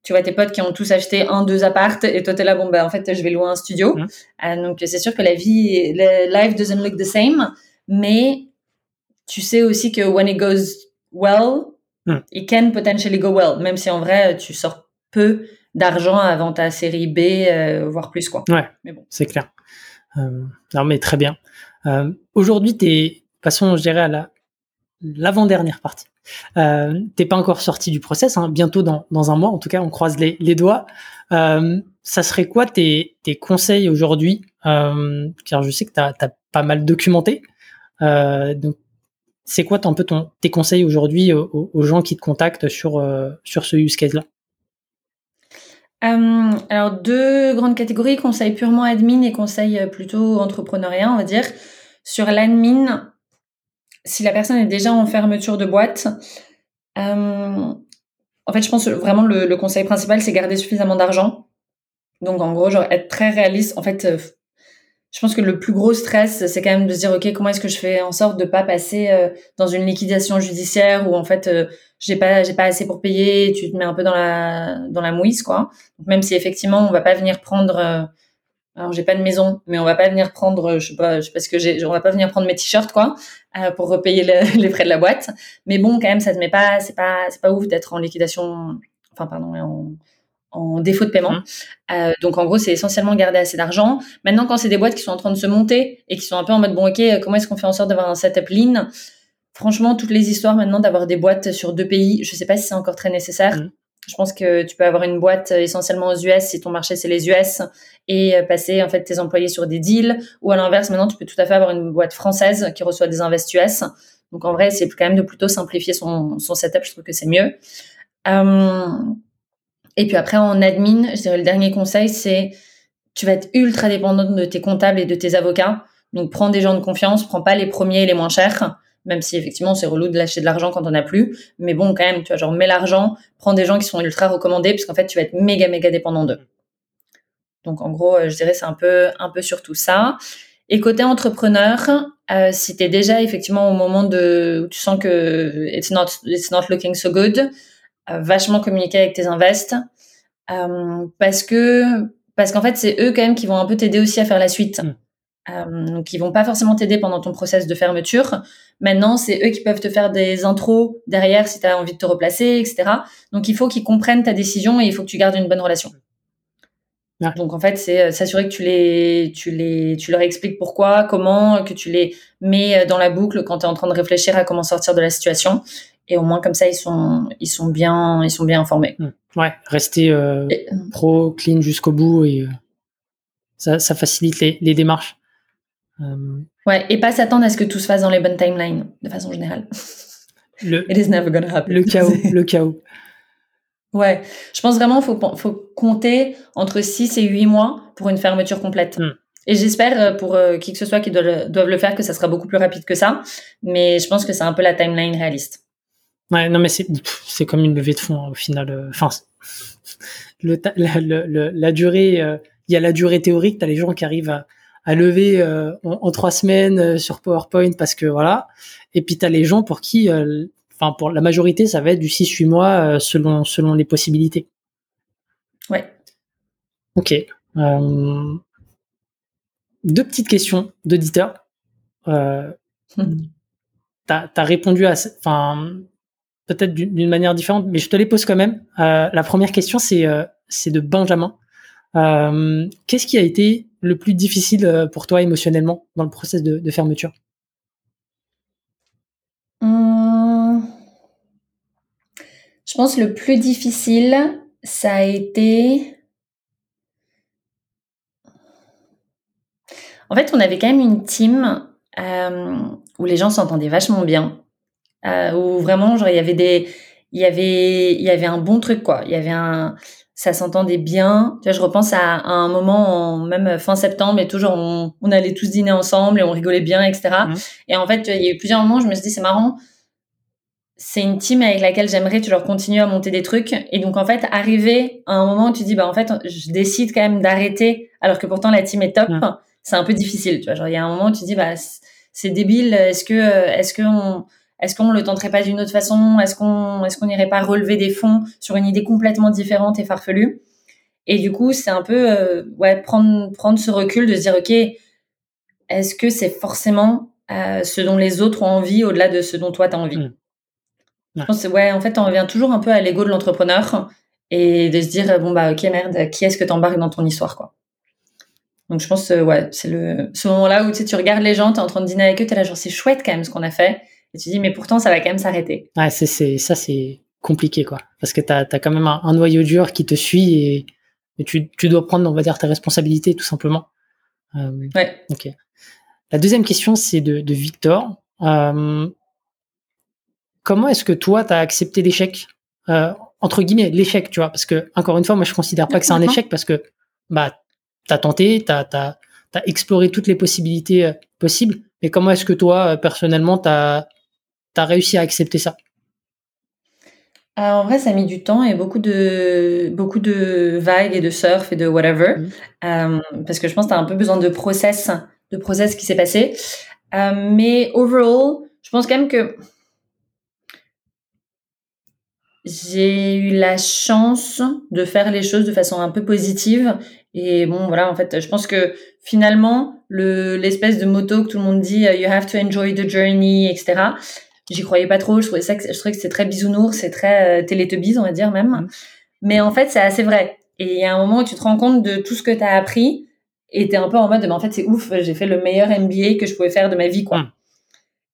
tu vois tes potes qui ont tous acheté un deux appartes et toi t'es là bon bah en fait je vais louer un studio. Mmh. Euh, donc c'est sûr que la vie, le life doesn't look the same, mais tu sais aussi que when it goes well, mmh. it can potentially go well, même si en vrai tu sors peu d'argent avant ta série B, euh, voire plus quoi. Ouais, mais bon. c'est clair. Euh, non mais très bien. Euh, Aujourd'hui, t'es, passons, je dirais à la l'avant-dernière partie. Euh, t'es pas encore sorti du process, hein, bientôt dans, dans un mois. En tout cas, on croise les, les doigts. Euh, ça serait quoi tes, tes conseils aujourd'hui? Euh, Car je sais que t'as as pas mal documenté. Euh, donc, c'est quoi un peu ton, tes conseils aujourd'hui aux, aux, gens qui te contactent sur sur ce use case là euh, alors deux grandes catégories, conseils purement admin et conseils plutôt entrepreneuriat, on va dire. Sur l'admin, si la personne est déjà en fermeture de boîte, euh, en fait, je pense vraiment le, le conseil principal, c'est garder suffisamment d'argent. Donc en gros, genre être très réaliste. En fait, je pense que le plus gros stress, c'est quand même de se dire, ok, comment est-ce que je fais en sorte de pas passer euh, dans une liquidation judiciaire où en fait euh, j'ai pas j'ai pas assez pour payer, tu te mets un peu dans la dans la mouise quoi. Donc, même si effectivement on va pas venir prendre, euh, alors j'ai pas de maison, mais on va pas venir prendre, je sais pas, je sais pas ce que j'ai, on va pas venir prendre mes t-shirts quoi pour repayer les frais de la boîte. Mais bon, quand même, ça te met pas, c'est pas c'est pas ouf d'être en liquidation, enfin pardon, en en défaut de paiement. Mmh. Euh, donc en gros, c'est essentiellement garder assez d'argent. Maintenant, quand c'est des boîtes qui sont en train de se monter et qui sont un peu en mode bon ok, comment est-ce qu'on fait en sorte d'avoir un setup lean? Franchement, toutes les histoires maintenant d'avoir des boîtes sur deux pays, je sais pas si c'est encore très nécessaire. Mmh. Je pense que tu peux avoir une boîte essentiellement aux US si ton marché c'est les US et euh, passer en fait tes employés sur des deals. Ou à l'inverse, maintenant tu peux tout à fait avoir une boîte française qui reçoit des invests US. Donc en vrai, c'est quand même de plutôt simplifier son, son setup. Je trouve que c'est mieux. Euh, et puis après, en admin, je dirais le dernier conseil, c'est tu vas être ultra dépendante de tes comptables et de tes avocats. Donc, prends des gens de confiance, prends pas les premiers et les moins chers, même si effectivement c'est relou de lâcher de l'argent quand on a plus. Mais bon, quand même, tu vois, genre, mets l'argent, prends des gens qui sont ultra recommandés, puisqu'en fait, tu vas être méga, méga dépendant d'eux. Donc, en gros, euh, je dirais c'est un peu, un peu sur tout ça. Et côté entrepreneur, euh, si tu es déjà effectivement au moment de où tu sens que it's not, it's not looking so good, vachement communiquer avec tes invests euh, parce que parce qu'en fait c'est eux quand même qui vont un peu t'aider aussi à faire la suite. Mm. Euh, donc ils vont pas forcément t'aider pendant ton process de fermeture. Maintenant, c'est eux qui peuvent te faire des intros derrière si tu as envie de te replacer, etc. Donc il faut qu'ils comprennent ta décision et il faut que tu gardes une bonne relation. Donc en fait, c'est s'assurer que tu les, tu les, tu leur expliques pourquoi, comment, que tu les mets dans la boucle quand tu es en train de réfléchir à comment sortir de la situation et au moins comme ça ils sont ils sont bien ils sont bien informés. Mmh. Ouais, rester euh, pro clean jusqu'au bout et euh, ça, ça facilite les, les démarches. Euh, ouais, et pas s'attendre à ce que tout se fasse dans les bonnes timelines de façon générale. Le, It is never gonna happen. Le chaos, le chaos. Ouais, je pense vraiment faut faut compter entre 6 et 8 mois pour une fermeture complète. Mmh. Et j'espère pour qui que ce soit qui doivent, doivent le faire que ça sera beaucoup plus rapide que ça, mais je pense que c'est un peu la timeline réaliste. Ouais, non, mais c'est, c'est comme une levée de fonds, hein, au final. Euh, enfin, le, la, la, la, durée, euh, il y a la durée théorique, tu as les gens qui arrivent à, à lever en, trois semaines sur PowerPoint parce que voilà. Et puis tu as les gens pour qui, enfin pour la majorité, ça va être du 6-8 mois selon selon les possibilités. Ouais. Ok. deux petites questions d'auditeurs. Euh, tu as, répondu à, enfin, peut-être d'une manière différente, mais je te les pose quand même. Euh, la première question, c'est euh, de Benjamin. Euh, Qu'est-ce qui a été le plus difficile pour toi émotionnellement dans le process de, fermeture? Hum. Je pense le plus difficile, ça a été. En fait, on avait quand même une team où les gens s'entendaient vachement bien, euh, où vraiment genre il y avait des, il y avait, il y avait un bon truc quoi. Il y avait un, ça s'entendait bien. Tu vois, je repense à, un moment, même fin septembre, et toujours on, on, allait tous dîner ensemble et on rigolait bien, etc. Mmh. Et en fait, il y a eu plusieurs moments, je me suis dit c'est marrant. C'est une team avec laquelle j'aimerais toujours continuer à monter des trucs. Et donc, en fait, arriver à un moment où tu dis, bah, en fait, je décide quand même d'arrêter, alors que pourtant la team est top, mmh. c'est un peu difficile. Tu vois, genre, il y a un moment où tu dis, bah, c'est débile. Est-ce que, est-ce que on, est-ce qu'on le tenterait pas d'une autre façon? Est-ce qu'on, est-ce qu'on n'irait pas relever des fonds sur une idée complètement différente et farfelue? Et du coup, c'est un peu, euh, ouais, prendre, prendre ce recul de se dire, ok, est-ce que c'est forcément euh, ce dont les autres ont envie au-delà de ce dont toi tu as envie? Mmh. Je pense, ouais, en fait, on revient toujours un peu à l'ego de l'entrepreneur et de se dire, bon bah, ok, merde, qui est-ce que t'embarques dans ton histoire, quoi? Donc je pense, euh, ouais, c'est le ce moment-là où tu, sais, tu regardes les gens, tu es en train de dîner avec eux, tu es là, genre c'est chouette quand même ce qu'on a fait. Et tu dis, mais pourtant ça va quand même s'arrêter. Ouais, c'est, c'est, ça c'est compliqué quoi. Parce que tu as, quand même un, noyau dur qui te suit et, et, tu, tu dois prendre, on va dire, tes responsabilités tout simplement. Euh, ouais. Ok. La deuxième question, c'est de, de Victor. Euh, comment est-ce que toi, tu as accepté l'échec? Euh, Entre guillemets, l'échec, tu vois Parce que, encore une fois, moi, je considère pas que c'est un échec parce que bah, tu as tenté, tu as, exploré toutes les possibilités euh, possibles. Mais comment est-ce que toi, personnellement, tu as, réussi à accepter ça? En vrai, ça a mis du temps et beaucoup de, beaucoup de vagues et de surf et de whatever. Mmh. Euh, parce que je pense que tu as un peu besoin de process, de process qui s'est passé. mais overall, je pense quand même que j'ai eu la chance de faire les choses de façon un peu positive et bon, voilà, en fait, je pense que finalement, le l'espèce de motto que tout le monde dit, euh, you have to enjoy the journey, etc. J'y croyais pas trop. Je trouvais ça, que, je trouvais que c'est très bisounours, c'est très euh, on va dire même. Mm. Mais en fait, c'est assez vrai. Et il y a un moment où tu te rends compte de tout ce que tu as appris et tu es un peu en mode, mais en fait, c'est ouf, j'ai fait le meilleur MBA que je pouvais faire de ma vie, quoi. Mm.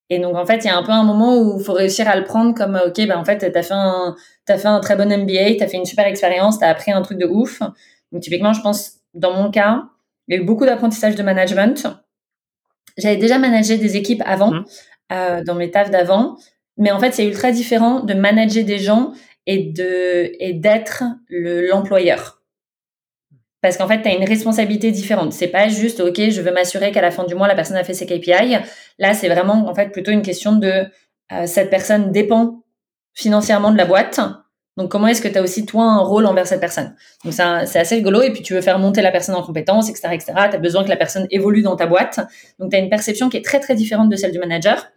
Et donc, en fait, il y a un peu un moment où il faut réussir à le prendre comme, OK, ben, en fait, t'as fait un, t'as fait un très bon MBA, t'as fait une super expérience, t'as appris un truc de ouf. Donc, typiquement, je pense, dans mon cas, il y a eu beaucoup d'apprentissage de management. J'avais déjà managé des équipes avant, mmh. Euh, dans mes tafs d'avant, mais en fait, c'est ultra différent de manager des gens et de et d'être l'employeur. Parce qu'en fait, tu as une responsabilité différente. C'est pas juste, OK, je veux m'assurer qu'à la fin du mois, la personne a fait ses KPI. Là, c'est vraiment, en fait, plutôt une question de euh, cette personne dépend financièrement de la boîte. Donc, comment est-ce que tu as aussi, toi, un rôle envers cette personne? Donc, c'est assez rigolo. Et puis, tu veux faire monter la personne en compétences, etc., etc. Tu as besoin que la personne évolue dans ta boîte. Donc, tu as une perception qui est très, très différente de celle du manager.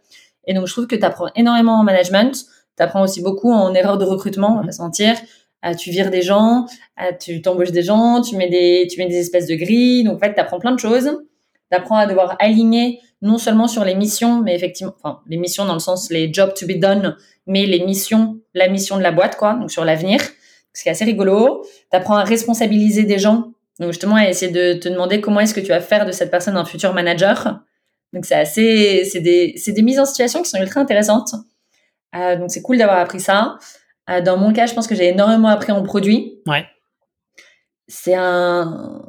Et donc, je trouve que tu apprends énormément en management. Tu apprends aussi beaucoup en erreur de recrutement, on va pas se mentir. Tu vires des gens, tu t'embauches des gens, tu mets des, tu mets des espèces de grilles. Donc, en fait, tu apprends plein de choses. Tu apprends à devoir aligner non seulement sur les missions, mais effectivement, enfin, les missions dans le sens les jobs to be done, mais les missions, la mission de la boîte, quoi, donc sur l'avenir, ce qui est assez rigolo. Tu apprends à responsabiliser des gens, donc justement à essayer de te demander comment est-ce que tu vas faire de cette personne un futur manager. Donc c'est assez, c'est des, c'est des mises en situation qui sont ultra intéressantes. Euh, donc c'est cool d'avoir appris ça. Euh, dans mon cas, je pense que j'ai énormément appris en produit. Ouais. C'est un,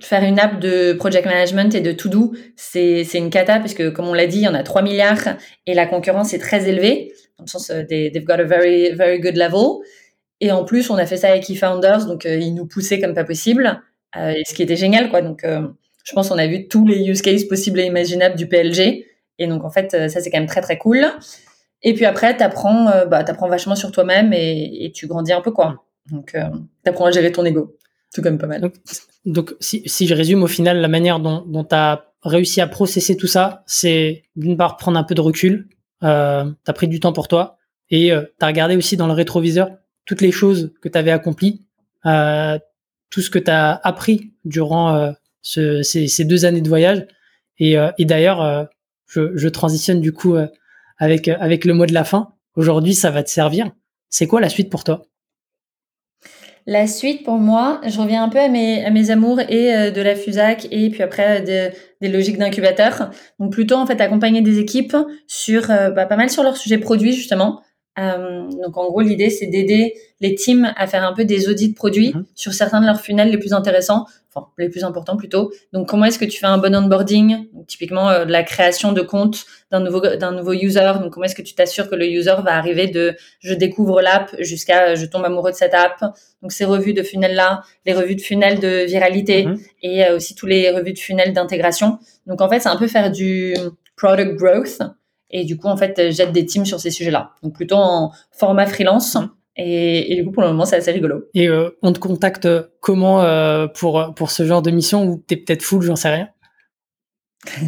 faire une app de project management et de to-do, c'est, c'est une cata parce que, comme on l'a dit, il y en a 3 milliards et la concurrence est très élevée. Dans le sens, euh, they've got a very, very good level. Et en plus, on a fait ça avec eFounders, donc euh, ils nous poussaient comme pas possible, ce qui était génial, quoi. Donc, je pense qu'on a vu tous les use cases possibles et imaginables du PLG. Et donc, en fait, ça, c'est quand même très, très cool. Et puis après, t'apprends, bah, t'apprends vachement sur toi-même et, tu grandis un peu, quoi. Donc, t'apprends à gérer ton ego. tout comme pas mal. Donc, si, je résume au final, la manière dont tu as réussi à processer tout ça, c'est d'une part prendre un peu de recul, euh, tu as pris du temps pour toi, et euh, tu as regardé aussi dans le rétroviseur toutes les choses que tu avais accomplies, euh, tout ce que tu as appris durant euh, ce, ces, deux années de voyage. Et, euh, et d'ailleurs, je, je, transitionne du coup avec, avec le mot de la fin. Aujourd'hui, ça va te servir. C'est quoi la suite pour toi? La suite, pour moi, je reviens un peu à mes, à mes amours et euh, de la FUSAC et puis après euh, des logiques d'incubateur. Donc plutôt en fait accompagner des équipes sur euh, bah, pas mal sur leurs sujets produits justement, euh, donc en gros, l'idée c'est d'aider les teams à faire un peu des audits produits mhm. sur certains de leurs funnels les plus intéressants, enfin les plus importants plutôt. Donc comment est-ce que tu fais un bon onboarding? Donc, Typiquement euh, la création de compte d'un nouveau d'un nouveau user. Donc comment est-ce que tu t'assures que le user va arriver de je découvre l'app jusqu'à euh, je tombe amoureux de cette app. Donc ces revues de funnel là, les revues de funnel de viralité mhm. et aussi tous les revues de funnel d'intégration. Donc en fait c'est un peu faire du product growth et du coup, en fait, j'aide des teams sur ces sujets-là. Donc plutôt en format freelance. Mmh. Et, et, du coup, pour le moment, c'est assez rigolo. Et euh, on te contacte comment euh, pour, pour ce genre de mission ou t'es peut-être full, j'en sais rien?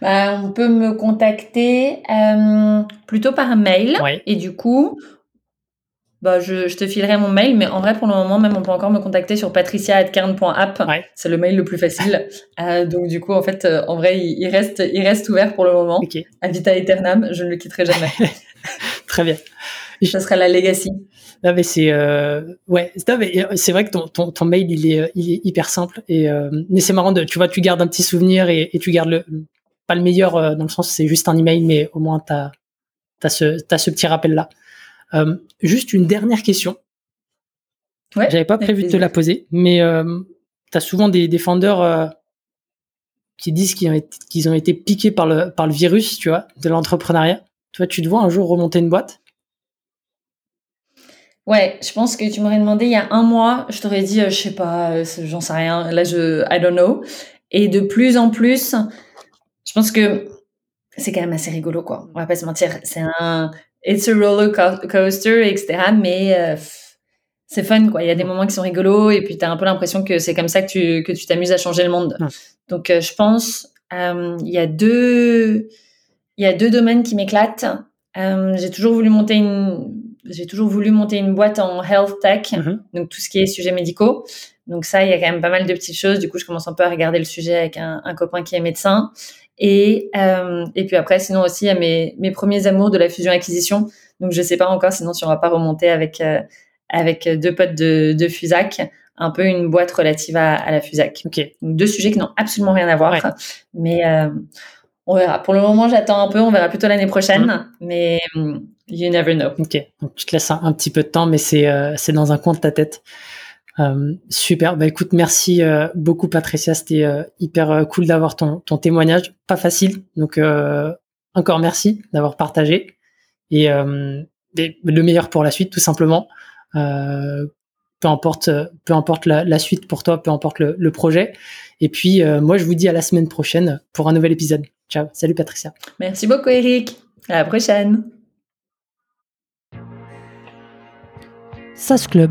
Bah, On peut me contacter euh, plutôt par mail. Et du coup, bah, je, je, te filerai mon mail, mais en vrai, pour le moment, même, on peut encore me contacter sur patricia.kern.app. Ouais. C'est le mail le plus facile. euh, donc, du coup, en fait, euh, en vrai, il, reste, il reste ouvert pour le moment. Okay. A vita aeternam, je ne le quitterai jamais. Très bien. Ça sera la legacy. Non, mais c'est euh, ouais, c'est vrai que ton, ton, ton, mail il est, il est hyper simple et mais c'est marrant de tu vois tu gardes un petit souvenir et, et tu gardes le pas le meilleur dans le sens c'est juste un email mais au moins t'as as ce t'as ce petit rappel là. Euh, juste une dernière question. Ouais, J'avais pas prévu de te la poser, mais euh, tu as souvent des défendeurs euh, qui disent qu'ils ont, été, ont été piqués par le, par le virus, tu vois, de l'entrepreneuriat. Toi, tu te vois un jour remonter une boîte? Ouais, je pense que tu m'aurais demandé il y a un mois, je t'aurais dit, je sais pas, j'en sais rien. Là, je, I don't know. Et de plus en plus, je pense que c'est quand même assez rigolo, quoi. On va pas se mentir. C'est un, it's a roller coaster, etc. Mais euh, c'est fun, quoi. Il y a des moments qui sont rigolos et puis tu as un peu l'impression que c'est comme ça que tu que tu t'amuses à changer le monde. Donc, euh, je pense euh, il y a deux il y a deux domaines qui m'éclatent. j'ai toujours voulu monter une j'ai toujours voulu monter une boîte en health tech, mm-hmm. donc tout ce qui est sujets médicaux. Donc ça, il y a quand même pas mal de petites choses. Du coup, je commence un peu à regarder le sujet avec un, un copain qui est médecin. Et, euh, et puis après, sinon aussi, il y a mes, mes premiers amours de la fusion-acquisition. Donc, je sais pas encore, sinon si on va pas remonter avec, euh, avec deux potes de, de Fusac, un peu une boîte relative à, à la Fusac. Ok. Donc, deux sujets qui n'ont absolument rien à voir. Mais euh, on verra. Pour le moment, j'attends un peu. On verra plutôt l'année prochaine. Mmh. Mais you never know. Ok. Donc, tu te laisses un, un petit peu de temps, mais c'est euh, c'est dans un coin de ta tête. Euh, super. Bah écoute, merci euh, beaucoup Patricia. C'était euh, hyper cool d'avoir ton, ton témoignage. Pas facile. Donc encore merci d'avoir partagé. Et, le meilleur pour la suite, tout simplement. peu importe, peu importe la, suite pour toi, peu importe le, le projet. Et puis moi, je vous dis à la semaine prochaine pour un nouvel épisode. Ciao. Salut Patricia. Merci beaucoup Eric. À la prochaine. SAS Club